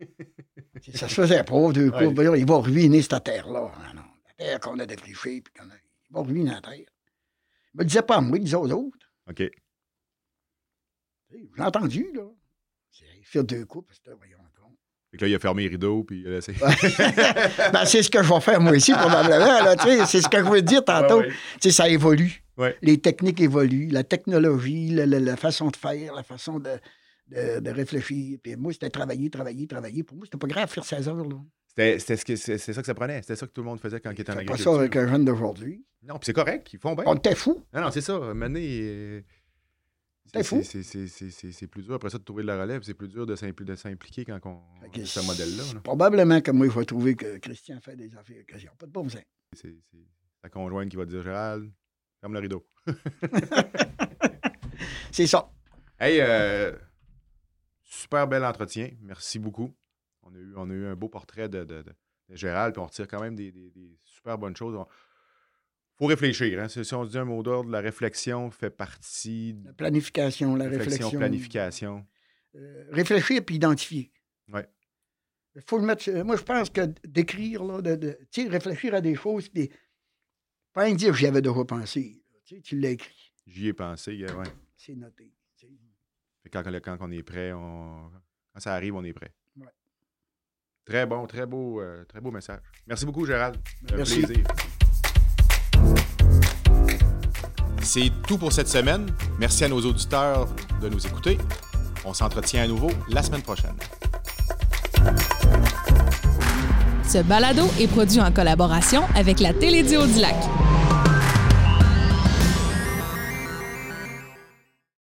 *laughs* Ça se faisait pas, deux Ouais. coupes. Voyons, Il va ruiner cette terre-là. Ah non, la terre qu'on a défrichée, puis qu'on a- il va ruiner la terre. Il me le disait pas à moi, il disait aux autres. OK. J'ai entendu, là. C'est faire deux coupes, c'était, voyons donc. Fait que là, il a fermé les rideaux, puis il a laissé. *laughs* ben, c'est ce que je vais faire moi aussi, probablement. Là, tu sais, c'est ce que je veux dire tantôt. Tu sais, ça évolue. Ouais. Les techniques évoluent, la technologie, la, la- la façon de faire, la façon de, de, de réfléchir. Puis moi, c'était travailler, travailler, travailler. Pour moi, c'était pas grave faire 16 heures. Là. C'était c'était ce que- c'est c'est ça que ça prenait. C'était ça que tout le monde faisait quand il était en Fais pas agriculture. ça avec un jeune d'aujourd'hui. Non, puis c'est correct. Ils font bien. On était fous. Non, non, c'est ça. Maintenant, euh, C'est fou. c'est- c'est- c'est- c'est c'est plus dur. Après ça, de trouver de la relève, c'est plus dur de s'impli- de s'impliquer quand on a ce modèle-là. là. Probablement que moi, il va trouver que Christian fait des affaires que j'ai pas de bon sens. C'est ta conjointe qui va dire Gérald, ferme le rideau. *laughs* C'est ça. Hey, euh, super bel entretien. Merci beaucoup. On a eu, on a eu un beau portrait de, de- de- de Gérald, puis on retire quand même des, des- des super bonnes choses. Il faut réfléchir. Hein. Si on se dit un mot d'ordre, la réflexion fait partie de La planification, la réflexion, réflexion. planification. Euh, réfléchir puis identifier. Il faut le mettre. sur- Moi, je pense que d'écrire, là, de, de- tu sais, réfléchir à des choses, puis pas dire j'y avais déjà pensé. Tu l'as écrit. J'y ai pensé, euh, ouais. C'est noté. tu sais. Fait que Quand, quand on est prêt, on... quand ça arrive, on est prêt. Ouais. Très bon, très beau, euh, très beau message. Merci beaucoup, Gérald. Un Merci. plaisir. C'est tout pour cette semaine. Merci à nos auditeurs de nous écouter. On s'entretient à nouveau la semaine prochaine. Ce balado est produit en collaboration avec la Télédio du Lac.